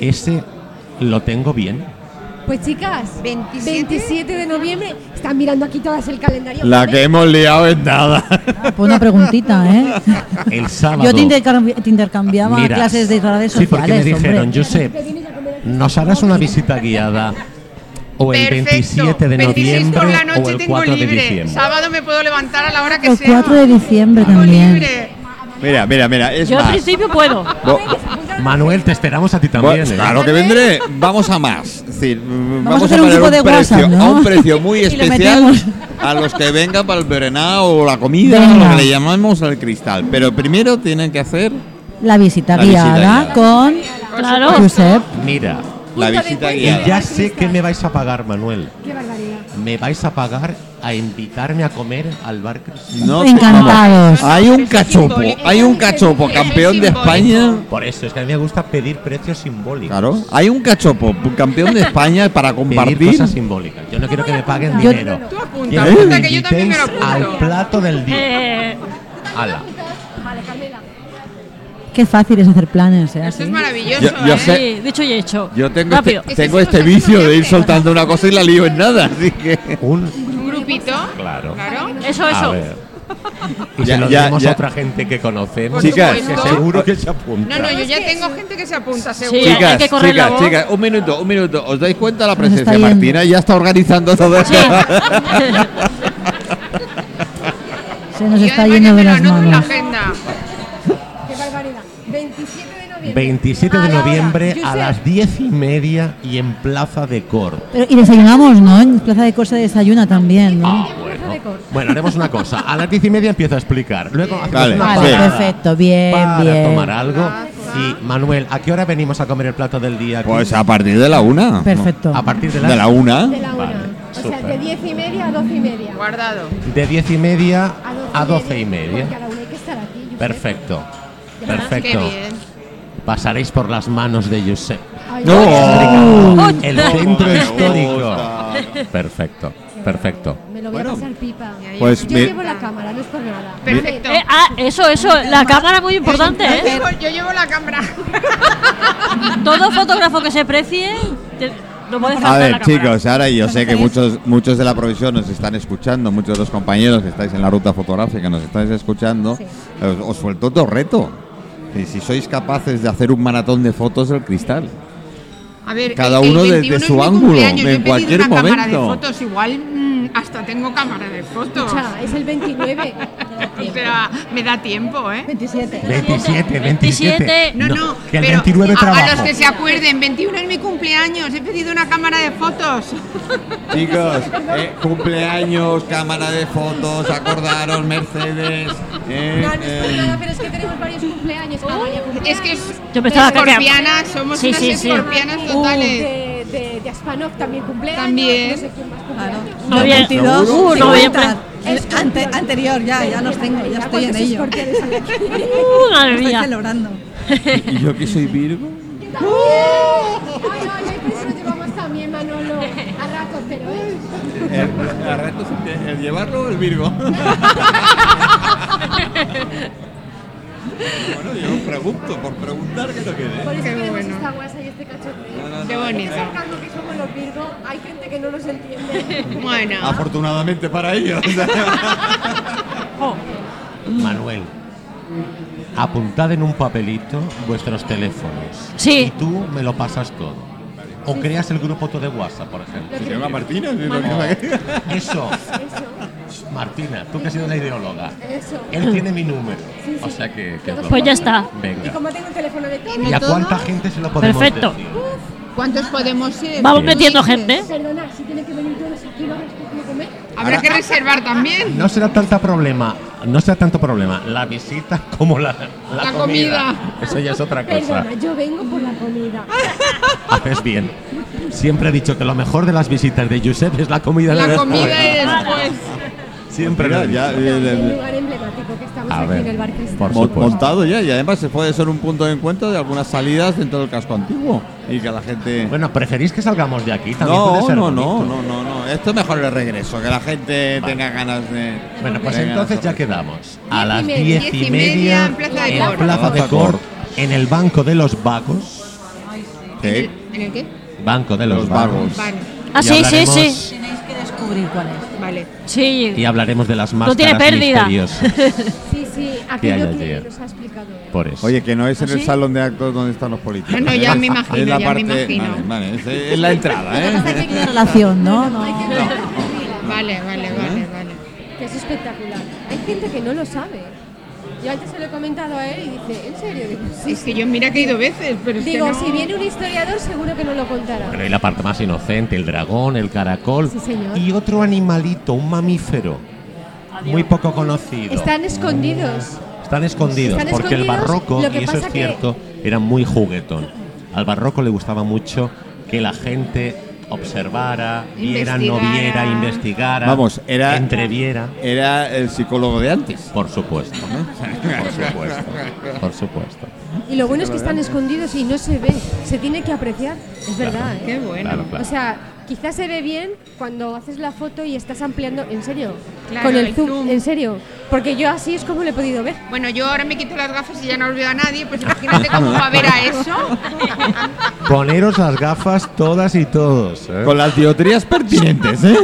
Ese lo tengo bien. Pues chicas, 27. 27 de noviembre, están mirando aquí todas el calendario. La que hemos liado es nada. Ah, pues una preguntita, ¿eh? El sábado. Yo te, intercambi- te intercambiaba Mira, clases de redes Sí, porque me sociales, dijeron, hombre. Josep, ¿nos harás una visita guiada o el Perfecto. 27 de 26 noviembre por la o noche el tengo 4 de libre. diciembre? Sábado me puedo levantar a la hora que El sea. 4 de diciembre Tengo también. libre. Mira, mira, mira, es Yo al principio puedo. Bo- Manuel, te esperamos a ti también. Bueno, ¿eh? claro que vendré. Vamos a más. Es decir, mm, Vamos a hacer a un grupo de precio, WhatsApp, ¿no? a un precio muy Y lo especial a los que vengan para el berená o la comida, Venga. lo que le llamamos el cristal. Pero primero tienen que hacer La visita La visita guiada guiada. con Claro. Josep. Mira, la visita y guiada. ya sé que me vais a pagar, Manuel. Qué barbaridad. Me vais a pagar a invitarme a comer al bar. No Encantados. vamos. Hay un cachopo, hay un cachopo, campeón de. España. Por eso, es que a mí me gusta pedir precios simbólicos. Claro, hay un cachopo, campeón de España para Pedir compartir. cosas simbólicas. Yo no quiero que me paguen Yo- dinero. Tú apunta, Quiero apunta, me que yo también me lo invitéis apunto. al plato del día. Eh, Ala. Qué fácil es hacer planes, ¿eh? Esto Así. es maravilloso. Yo- yo ¿eh? sé- sí, dicho y hecho. Yo tengo este, Rápido. tengo Es que este vicio de ir soltando una cosa y la lío en nada, así que Un. Un grupito. Claro. Claro. Eso, A eso. ver. Y Ya, se lo ya, ya. a otra gente que conocemos. Chicas, que seguro que se apunta. No, no, yo ya tengo gente que se apunta, seguro. Sí, hay Chicas, que correr la chicas, voz. chicas, un minuto, un minuto. ¿Os dais cuenta la Nos presencia? Martina ya está organizando todo esto. Se nos está yendo de las en la manos. agenda. Qué barbaridad. 27 de noviembre. 27 de A las 10 y media y en Plaza de Cor. Pero, y desayunamos, ¿no? En Plaza de Cosa desayuna también, ¿no? Plaza de Cor. Bueno, haremos una cosa. A las 10 y media empiezo a explicar. Luego hacemos Vale, una Vale, parada perfecto, bien, para bien. tomar algo. Y Manuel, ¿a qué hora venimos a comer el plato del día? aquí? Pues a partir de la una. Perfecto. a partir de la una. De la una. Vale, o sea, súper. de diez y media a doce y media. Guardado. de 10 y media A a 12 y media. Porque a la una hay que estar aquí. Josep. Perfecto. Qué Perfecto. bien. Pasaréis por las manos de Josep. No. El centro histórico. Perfecto. Perfecto. Me lo voy Bueno, a pasar pipa. Pues Yo mi- llevo la cámara, no es por nada. Perfecto. Eh, ah, eso, eso, la cámara muy importante, Yo ¿eh? llevo, yo llevo la cámara. Todo fotógrafo que se precie, te- no puede A ver, cámara. chicos, ahora yo sé que muchos muchos de la provisión nos están escuchando, muchos de los compañeros que estáis en la ruta fotográfica nos estáis escuchando. Sí. Os, os suelto otro reto. Y si sois capaces de hacer un maratón de fotos del cristal. A ver, Cada el- el uno desde 21 es su ángulo, en cualquier una cámara de momento. fotos, igual mm, hasta tengo cámara de fotos. Escucha, es el 29. O sea, me da tiempo, ¿eh? 27. 27, 27. 27. No, no, que el pero 29 a- a, trabajo. los que se acuerden, 21 es mi cumpleaños, he pedido una cámara de fotos. Chicos, eh, cumpleaños, cámara de fotos, acordaros, Mercedes. eh, No, no es por eh, nada, pero es que tenemos varios cumpleaños. Amalia cumpleaños. Es que es Yo pensaba que- escorpianas, somos Sí, unas sí, sí. escorpianas Uh, totales. de, de, de Aspanov también cumpleaños. También. No sé quién más cumpleaños. No, bien. 22, Uh. El ante- anterior, ya, ya los tengo, ya estoy en ¿Cuántos ello. Uh, madre Estoy mía. celebrando. ¿Y yo que soy Virgo? Ay, ay, ay, pues nos llevamos también, Manolo, a ratos, pero ¿eh? El, a ratos el, el llevarlo o el Virgo. bueno, yo pregunto, por preguntar que no quede. Por eso Qué queremos bueno. esta guasa y este cachondeo. Qué bonito. Ese sarcasmo que somos los Virgo, hay gente que no los entiende. Bueno, Afortunadamente para ellos. Manuel, apuntad en un papelito vuestros teléfonos. Sí. Y tú me lo pasas todo. O creas el grupo todo de WhatsApp, por ejemplo. Se llama Martina. Eso, Eso, Martina, tú que has sido la ideóloga. eso. Él tiene mi número. Sí, sí. O sea que, Pues ya está. Y Venga. como tengo el teléfono de todos, ¿Y a todo? cuánta gente se lo podemos Perfecto. decir? ¿cuántos podemos ser? Vamos metiendo gente. perdona, si tienen que venir todos aquí, ¿lo como comer? Habrá que reservar también. No será tanto problema, no será tanto problema la visita como la, la, La comida. Eso ya es otra cosa. Perdona, yo vengo por la comida. Haces bien. Siempre he dicho que lo mejor de las visitas de Josep es la comida de La después. comida y después. Siempre lo he ya, El eh, lugar emblemático que estamos aquí ver, en el bar Cristal. por Mon- supuesto. montado ya y además se puede ser un punto de encuentro de algunas salidas dentro del casco antiguo y que la gente Bueno, ¿preferís que salgamos de aquí? También puede no, ser no, no, no, no, no. Esto es mejor el regreso, que la gente tenga ganas de. Bueno, pues entonces ya quedamos. A las media. diez y media en Plaza de en Cor. Plaza de Cor, en el Banco de los Vagos. Sí. ¿En el qué? Banco de los, Los Vagos. Vale, Ah, sí, sí, sí. Que descubrir cuál es. vale. Sí. Y hablaremos de las No máscaras tiene pérdida. misteriosas. Sí, sí, hay aquello que ayer? nos ha explicado él. Por eso. Oye, que no es en ¿Ah, el sí? salón de actos donde están los políticos. No, no, ya ¿eh? me imagino, Es la ya me parte, imagino. Vale, vale, es, es la entrada, ¿eh? Tiene relación, ¿no? no. Hay que arriba, Vale, vale, vale, vale. que es espectacular. Hay gente que no lo sabe. Yo antes se lo he comentado a él y dice, ¿en serio? Digo, sí. Es que yo mira que he ido veces, pero es Digo, que no... si viene un historiador seguro que no lo contará. Bueno, y la parte más inocente, el dragón, el caracol. Sí, señor. Y otro animalito, un mamífero. Muy poco conocido. Están escondidos. Están escondidos, Están porque el barroco, y eso es que- cierto, era muy juguetón. Al barroco le gustaba mucho que la gente observara, viera, no viera, investigara, Vamos, era- entreviera. Era el psicólogo de antes. Por supuesto, por supuesto, por supuesto. Y lo bueno es que están escondidos y no se ve. Se tiene que apreciar. Es verdad, ¿eh? Qué bueno. Claro, claro. O sea, quizás se ve bien cuando haces la foto y estás ampliando. ¿En serio? Claro, Con el, el zoom, zoom. En serio. Porque yo así es como lo he podido ver. Bueno, yo ahora me quito las gafas y ya no os veo a nadie, pues imagínate cómo va a ver a eso. Poneros las gafas todas y todos. ¿eh? Con las diotrías pertinentes, ¿eh?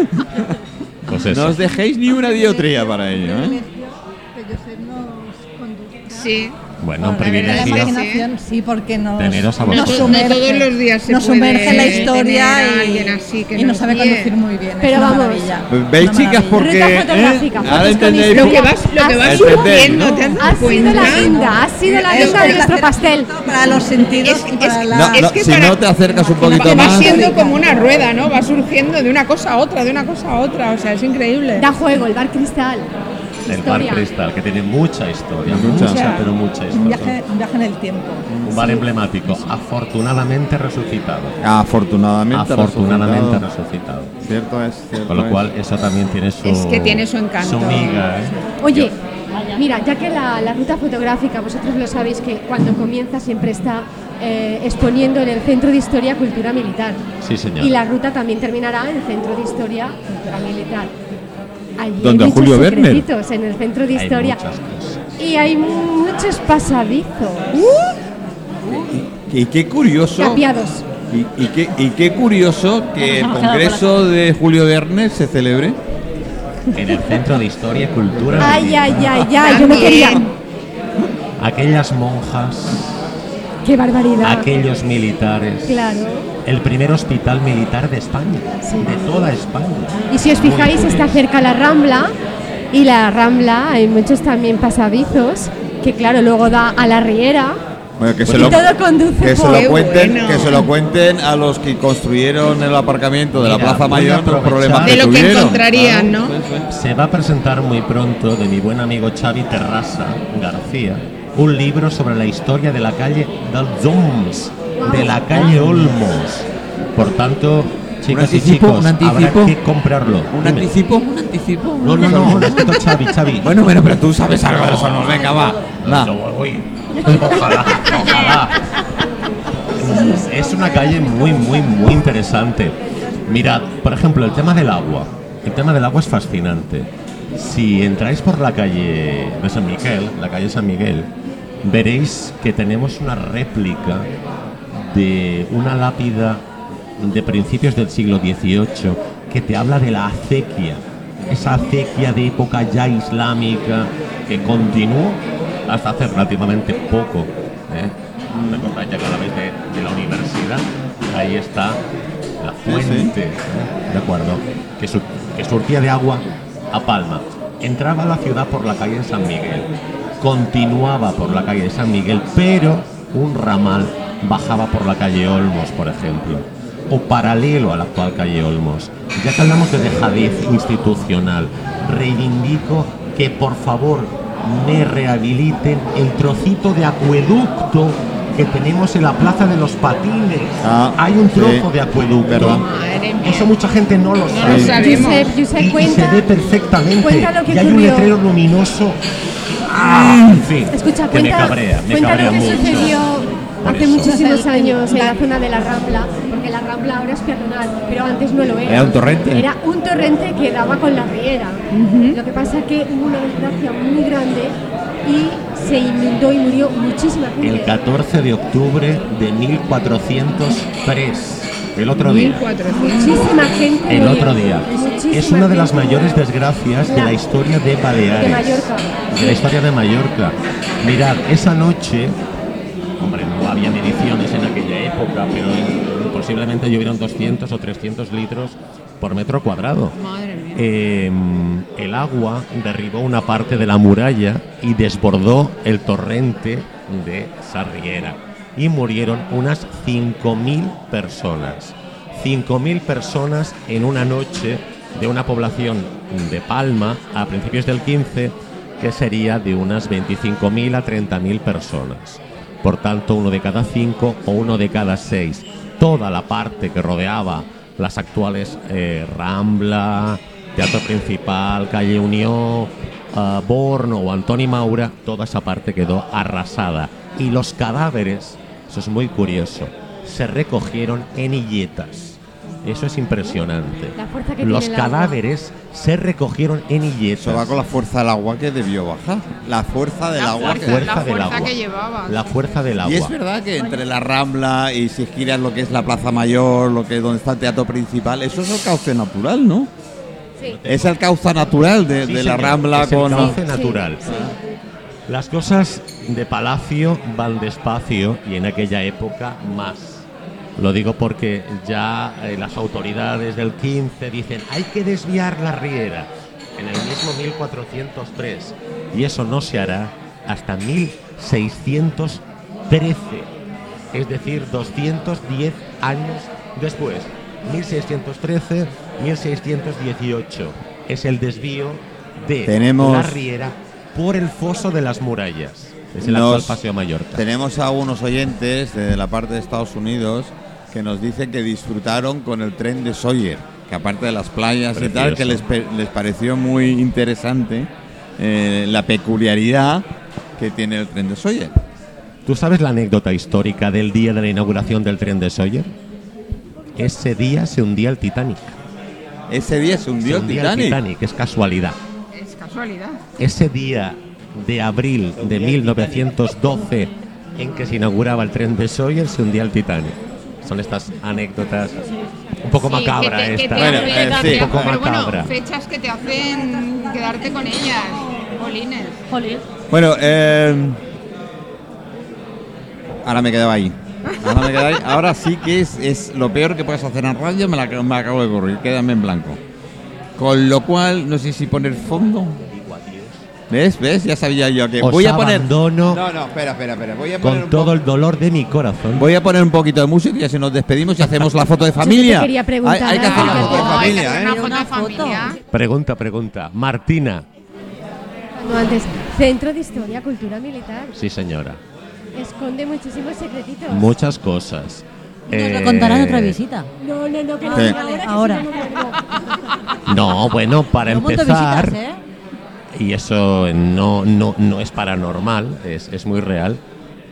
Pues eso. No os dejéis ni una diotría para ello, ¿eh? Sí, Bueno, un La verdad La privilegio. es que imaginación, sí, porque nos, Teneros a nos. No sumerge, todos los días se nos sumerge en la historia y, alguien así que y nos nos sabe conducir muy bien. Pero es una vamos. maravilla, ¿Veis, una chicas? Porque ¿eh? fotográfica, ahora fotos con entendéis Lo que vas, lo que vas ¿no? ¿te has dado Ha sido la guinda, ha sido la Es guinda de nuestro pastel. Para los sentidos Es- y para es- la... No, que si para- no te acercas un poquito Va, va más. siendo como una rueda, ¿no? Va surgiendo de una cosa a otra, de una cosa a otra. O sea, es increíble. Da juego, el bar cristal. El Bar. Cristal, que tiene mucha historia, Mucha. mucha, pero mucha un, historia. viaje, un viaje en el tiempo. Un bar emblemático, afortunadamente resucitado. Afortunadamente, Afortunadamente resucitado. resucitado. Cierto es. Cierto Con lo es. cual, eso también tiene su. Es que tiene su encanto. Su miga, ¿eh? Oye, mira, ya que la, la ruta fotográfica, vosotros lo sabéis que cuando comienza siempre está eh, exponiendo en el Centro de Historia Cultura Militar. Sí, señor. Y la ruta también terminará en el Centro de Historia Cultura Militar. Allí ¿Donde hay Julio secretitos en el Centro de Historia. Y hay muchos pasadizos. Y qué curioso. Tapiados. Y, y qué, y qué curioso que el congreso de Julio Verne se celebre. En el Centro de Historia y Cultura. Ay, ay, ay, ay, yo me quería. Aquellas monjas, Qué barbaridad. aquellos militares. Claro. El primer hospital militar de España, Sí. de toda España. Y si os Muy fijáis, está curioso. cerca la Rambla y la Rambla hay muchos también pasadizos que claro, luego da a la Riera Bueno, que se y lo, todo conduce que se lo cuenten, bueno. que se lo cuenten a los que construyeron el aparcamiento de la Mira, Plaza voy a Mayor los problemas De que lo que tuvieron. encontrarían, ¿no? Se va a presentar muy pronto de mi buen amigo Xavi Terrassa García un libro sobre la historia de la calle dels Oms, de la calle Olmos. Por tanto, chicas y chicos, habrá que comprarlo. ¿Un Dime. anticipo? ¿Un anticipo? No, no, no, necesito Xavi, Xavi. Bueno, bueno, pero tú sabes algo de eso, no, venga, va. va. Yo voy. Ojalá, ojalá. Es una calle muy, muy, muy interesante. Mirad, por ejemplo, el tema del agua. El tema del agua es fascinante. Si entráis por la calle de San Miguel, la calle San Miguel, veréis que tenemos una réplica de una lápida de principios del siglo XVIII que te habla de la acequia, esa acequia de época ya islámica que continuó hasta hace relativamente poco. ¿eh? Recordáis ya que vez de, de la universidad, ahí está la fuente, ¿eh? ¿de acuerdo? Que, su- que surtía de agua a Palma. Entraba a la ciudad por la calle de San Miguel, continuaba por la calle de San Miguel, pero un ramal bajaba por la calle Olmos, por ejemplo, o paralelo a la actual calle Olmos. Ya que hablamos de dejadez institucional, reivindico que por favor me rehabiliten el trocito de acueducto que tenemos en la Plaza de los Patines. Ah, Hay un sí, trozo de acueducto. Eso mucha gente no lo No sabe. lo sabemos. Josep, Josep, Y- y, se ve perfectamente. cuenta lo que y hay un ocurrió. letrero luminoso. ¡Ah! En fin, Escucha, que me cuenta, cabrea, me cuenta cabrea lo que mucho. sucedió hace eso. muchísimos años en la zona de la Rambla, porque la Rambla ahora es peatonal, pero antes no lo era. Era un torrente. Era un torrente que daba con la riera. Lo que pasa es que hubo una desgracia muy grande y se inundó y murió muchísima gente. El 14 de octubre de 1403. El otro día. 1400. Muchísima gente El otro día. Muchísima Es una de las mayores desgracias de La- la historia de Baleares. de Mallorca. De la historia de Mallorca. Mirad, esa noche, hombre, no había mediciones en aquella época, pero posiblemente llovieron 200 o 300 litros por metro cuadrado. Madre mía. Eh, el agua derribó una parte de la muralla y desbordó el torrente de Sarriera. Y murieron unas 5.000 personas. 5.000 personas en una noche de una población de Palma a principios del 15 que sería de unas 25.000 a 30.000 personas. Por tanto, uno de cada cinco o uno de cada seis. Toda la parte que rodeaba las actuales eh, Rambla, Teatro Principal, Calle Unión, ah, Borno o Antoni Maura, toda esa parte quedó arrasada. Y los cadáveres, eso es muy curioso, se recogieron en illetas. Eso es impresionante. La fuerza que Los tiene el agua. cadáveres se recogieron en illetas. Eso va con la fuerza del agua que debió bajar. La fuerza del La agua. fuerza, que- fuerza la del fuerza agua. que llevaba. La fuerza del agua. Y es verdad que entre la Rambla y si giras lo que es la Plaza Mayor, lo que donde está el teatro principal, eso es el cauce natural, ¿no? Sí. Es el cauce natural de, Sí, de la señor, Rambla es el con. cauce Sí, natural. Las cosas de palacio van despacio y en aquella época más. Lo digo porque ya eh, las autoridades del 15 dicen hay que desviar la riera en el mismo 1403 y eso no se hará hasta 1613, es decir, 210 años después. 1613, 1618 es el desvío de Tenemos- la riera por el foso de las murallas. Es el Nos- actual Paseo Mallorca. Tenemos a unos oyentes de la parte de Estados Unidos que nos dicen que disfrutaron con el tren de Sawyer, que aparte de las playas y tal, Precioso. que les, les pareció muy interesante eh, la peculiaridad que tiene el tren de Sawyer. ¿Tú sabes la anécdota histórica del día de la inauguración del tren de Sawyer? Ese día se hundía el Titanic. Ese día se hundió Se el hundía Titanic. el Titanic, es casualidad. Casualidad. Ese día de abril de 1912 en que se inauguraba el tren de Sawyer se hundía el Titanic. Son estas anécdotas un poco Sí, macabra que te- que esta. te Bueno, hacen- eh, sí. Un poco pero macabra. bueno, fechas que te hacen quedarte con ellas. Bueno, eh, ahora me quedaba ahí. Ahora, me quedaba ahí. Ahora sí que es, es lo peor que puedes hacer en radio, me, la, me acabo de ocurrir, quédame en blanco. Con lo cual, no sé si poner fondo. ¿Ves? ¿Ves? Ya sabía yo que Os voy a poner. abandono No, no, espera, espera, espera. Voy a poner con un todo el dolor de mi corazón. Voy a poner un poquito de música y así nos despedimos y hacemos la foto de familia. quería preguntar hay, hay que hacer la foto de hay que familia, hacer ¿eh? una foto Una de foto. familia. Pregunta, pregunta. Martina. No, antes, Centro de Historia, Cultura Militar. Sí, señora. Esconde muchísimos secretitos. Muchas cosas. Nos Eh, lo contará en otra visita. No, no, no, que no Sí. ahora. Ahora. no, no, no. No, bueno, para empezar, visitas, ¿eh? Y eso no, no, no es paranormal, es, es muy real,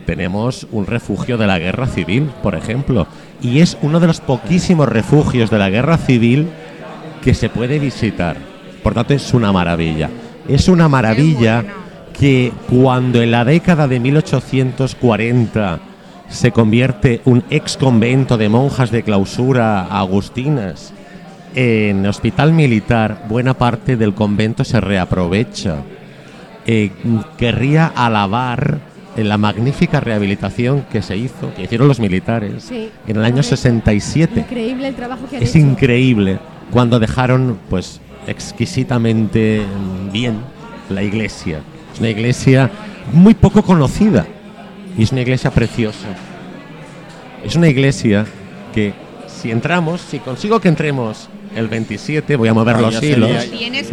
tenemos un refugio de la guerra civil, por ejemplo, y es uno de los poquísimos refugios de la guerra civil que se puede visitar. Por tanto, es una maravilla. Es una maravilla que cuando en la década de 1840 se convierte un ex convento de monjas de clausura agustinas en hospital militar, buena parte del convento se reaprovecha. Eh, querría alabar eh, la magnífica rehabilitación que se hizo, que hicieron los militares Sí. en el año Correcto. 67. Increíble el trabajo que han Es hecho. increíble cuando dejaron pues exquisitamente mm, bien la iglesia. Es una iglesia muy poco conocida y es una iglesia preciosa. Es una iglesia que si entramos, si consigo que entremos el 27, voy a mover Ah, los hilos.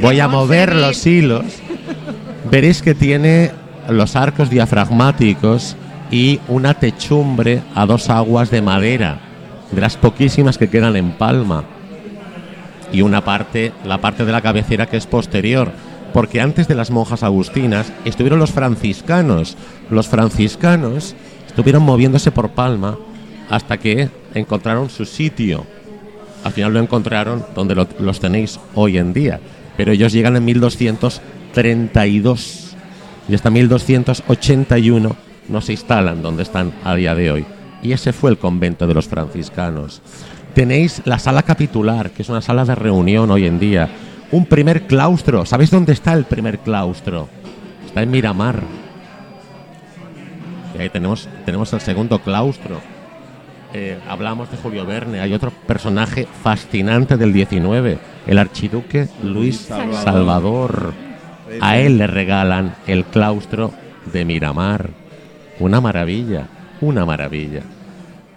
Voy a mover conseguir- los hilos. Veréis que tiene los arcos diafragmáticos y una techumbre a dos aguas de madera, de las poquísimas que quedan en Palma. Y una parte, la parte de la cabecera que es posterior, porque antes de las monjas agustinas estuvieron los franciscanos. Los franciscanos estuvieron moviéndose por Palma hasta que encontraron su sitio. Al final lo encontraron donde lo- los tenéis hoy en día. Pero ellos llegan en 1232 y hasta 1281 no se instalan donde están a día de hoy. Y ese fue el convento de los franciscanos. Tenéis la sala capitular, que es una sala de reunión hoy en día. Un primer claustro. ¿Sabéis dónde está el primer claustro? Está en Miramar. Y ahí tenemos, tenemos el segundo claustro. Eh, hablamos de Julio Verne. Hay otro personaje fascinante del 19, el archiduque Luis Salvador. Salvador. A él le regalan el claustro de Miramar. Una maravilla, una maravilla.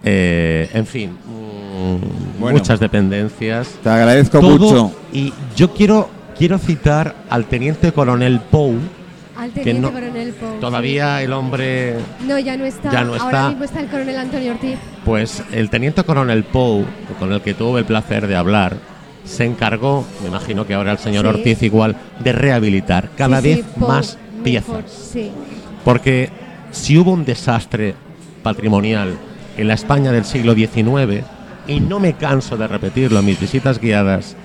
Eh, en fin, mm, Bueno. muchas dependencias. Te agradezco Todo- mucho. Y yo quiero, quiero citar al teniente coronel Pou. Al que teniente no- coronel Pou, Todavía el hombre. No, ya no está. ya no está. Ahora mismo está el coronel Antonio Ortiz. Pues el teniente coronel Pou, con el que tuve el placer de hablar, se encargó, me imagino que ahora el señor Sí. Ortiz igual, de rehabilitar cada Sí, vez Pou, más piezas. Sí. Porque si hubo un desastre patrimonial en la España del siglo XIX, y no me canso de repetirlo en mis visitas guiadas,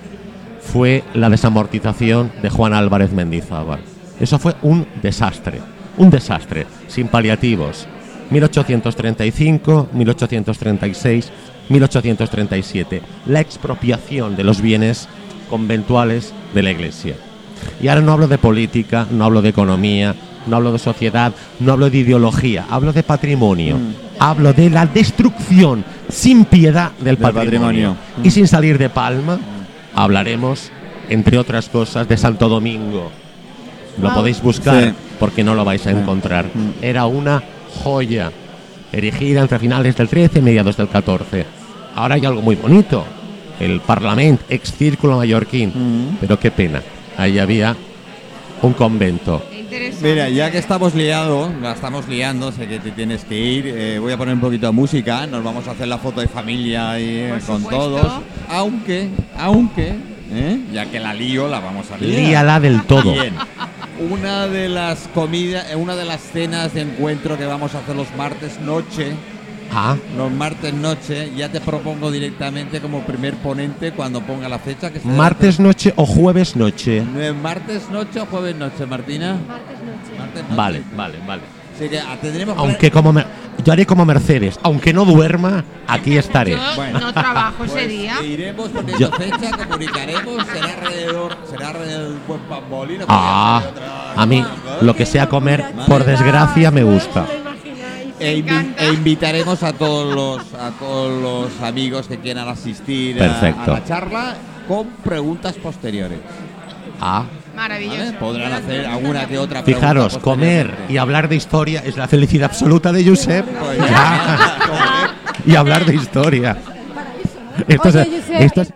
fue la desamortización de Juan Álvarez Mendizábal. Eso fue un desastre, un desastre, sin paliativos. 1835, 1836, 1837. La expropiación de los bienes conventuales de la Iglesia. Y ahora no hablo de política, no hablo de economía, no hablo de sociedad, no hablo de ideología, hablo de patrimonio. Hablo de la destrucción sin piedad del, patrimonio. patrimonio. Y sin salir de Palma, hablaremos, entre otras cosas, de Santo Domingo. Lo podéis buscar Sí. porque no lo vais a Sí. encontrar. Era una joya, erigida entre finales del 13 y mediados del 14. Ahora hay algo muy bonito, el Parlamento, ex Círculo Mallorquín. Pero qué pena, ahí había un convento. Mira, ya que estamos liados, la estamos liando, sé que te tienes que ir, eh, voy a poner un poquito de música, nos vamos a hacer la foto de familia ahí, eh, con supuesto. todos, aunque, aunque, ¿eh? ya que la lío, la vamos a liar. Líala del todo. Bien. Una de las comidas, eh, una de las cenas de encuentro que vamos a hacer los martes noche, Ah, los martes noche, ya te propongo directamente como primer ponente cuando ponga la fecha que martes noche o jueves noche. ¿No ¿Martes noche o jueves noche, Martina? Martes noche. Martes noche. Vale, vale, vale. Así que tendremos que- Aunque como Mer- yo haré como Mercedes, aunque no duerma, aquí estaré. Yo Bueno. no trabajo ese Pues día. Iremos poniendo Yo- fecha, comunicaremos, será alrededor, será alrededor del buen pambolino. Ah, a mí lo que sea comer, por desgracia, me gusta. E, invi- e invitaremos a todos los a todos los amigos que quieran asistir a- a, la charla con preguntas posteriores. Ah, ¿vale? Maravilloso. Podrán hacer alguna que otra fijaros, pregunta comer posteriormente. y hablar de historia es la felicidad absoluta de Josep. Pues Ya. comer. y hablar de historia. Esto es- Oye, Josep, esto es-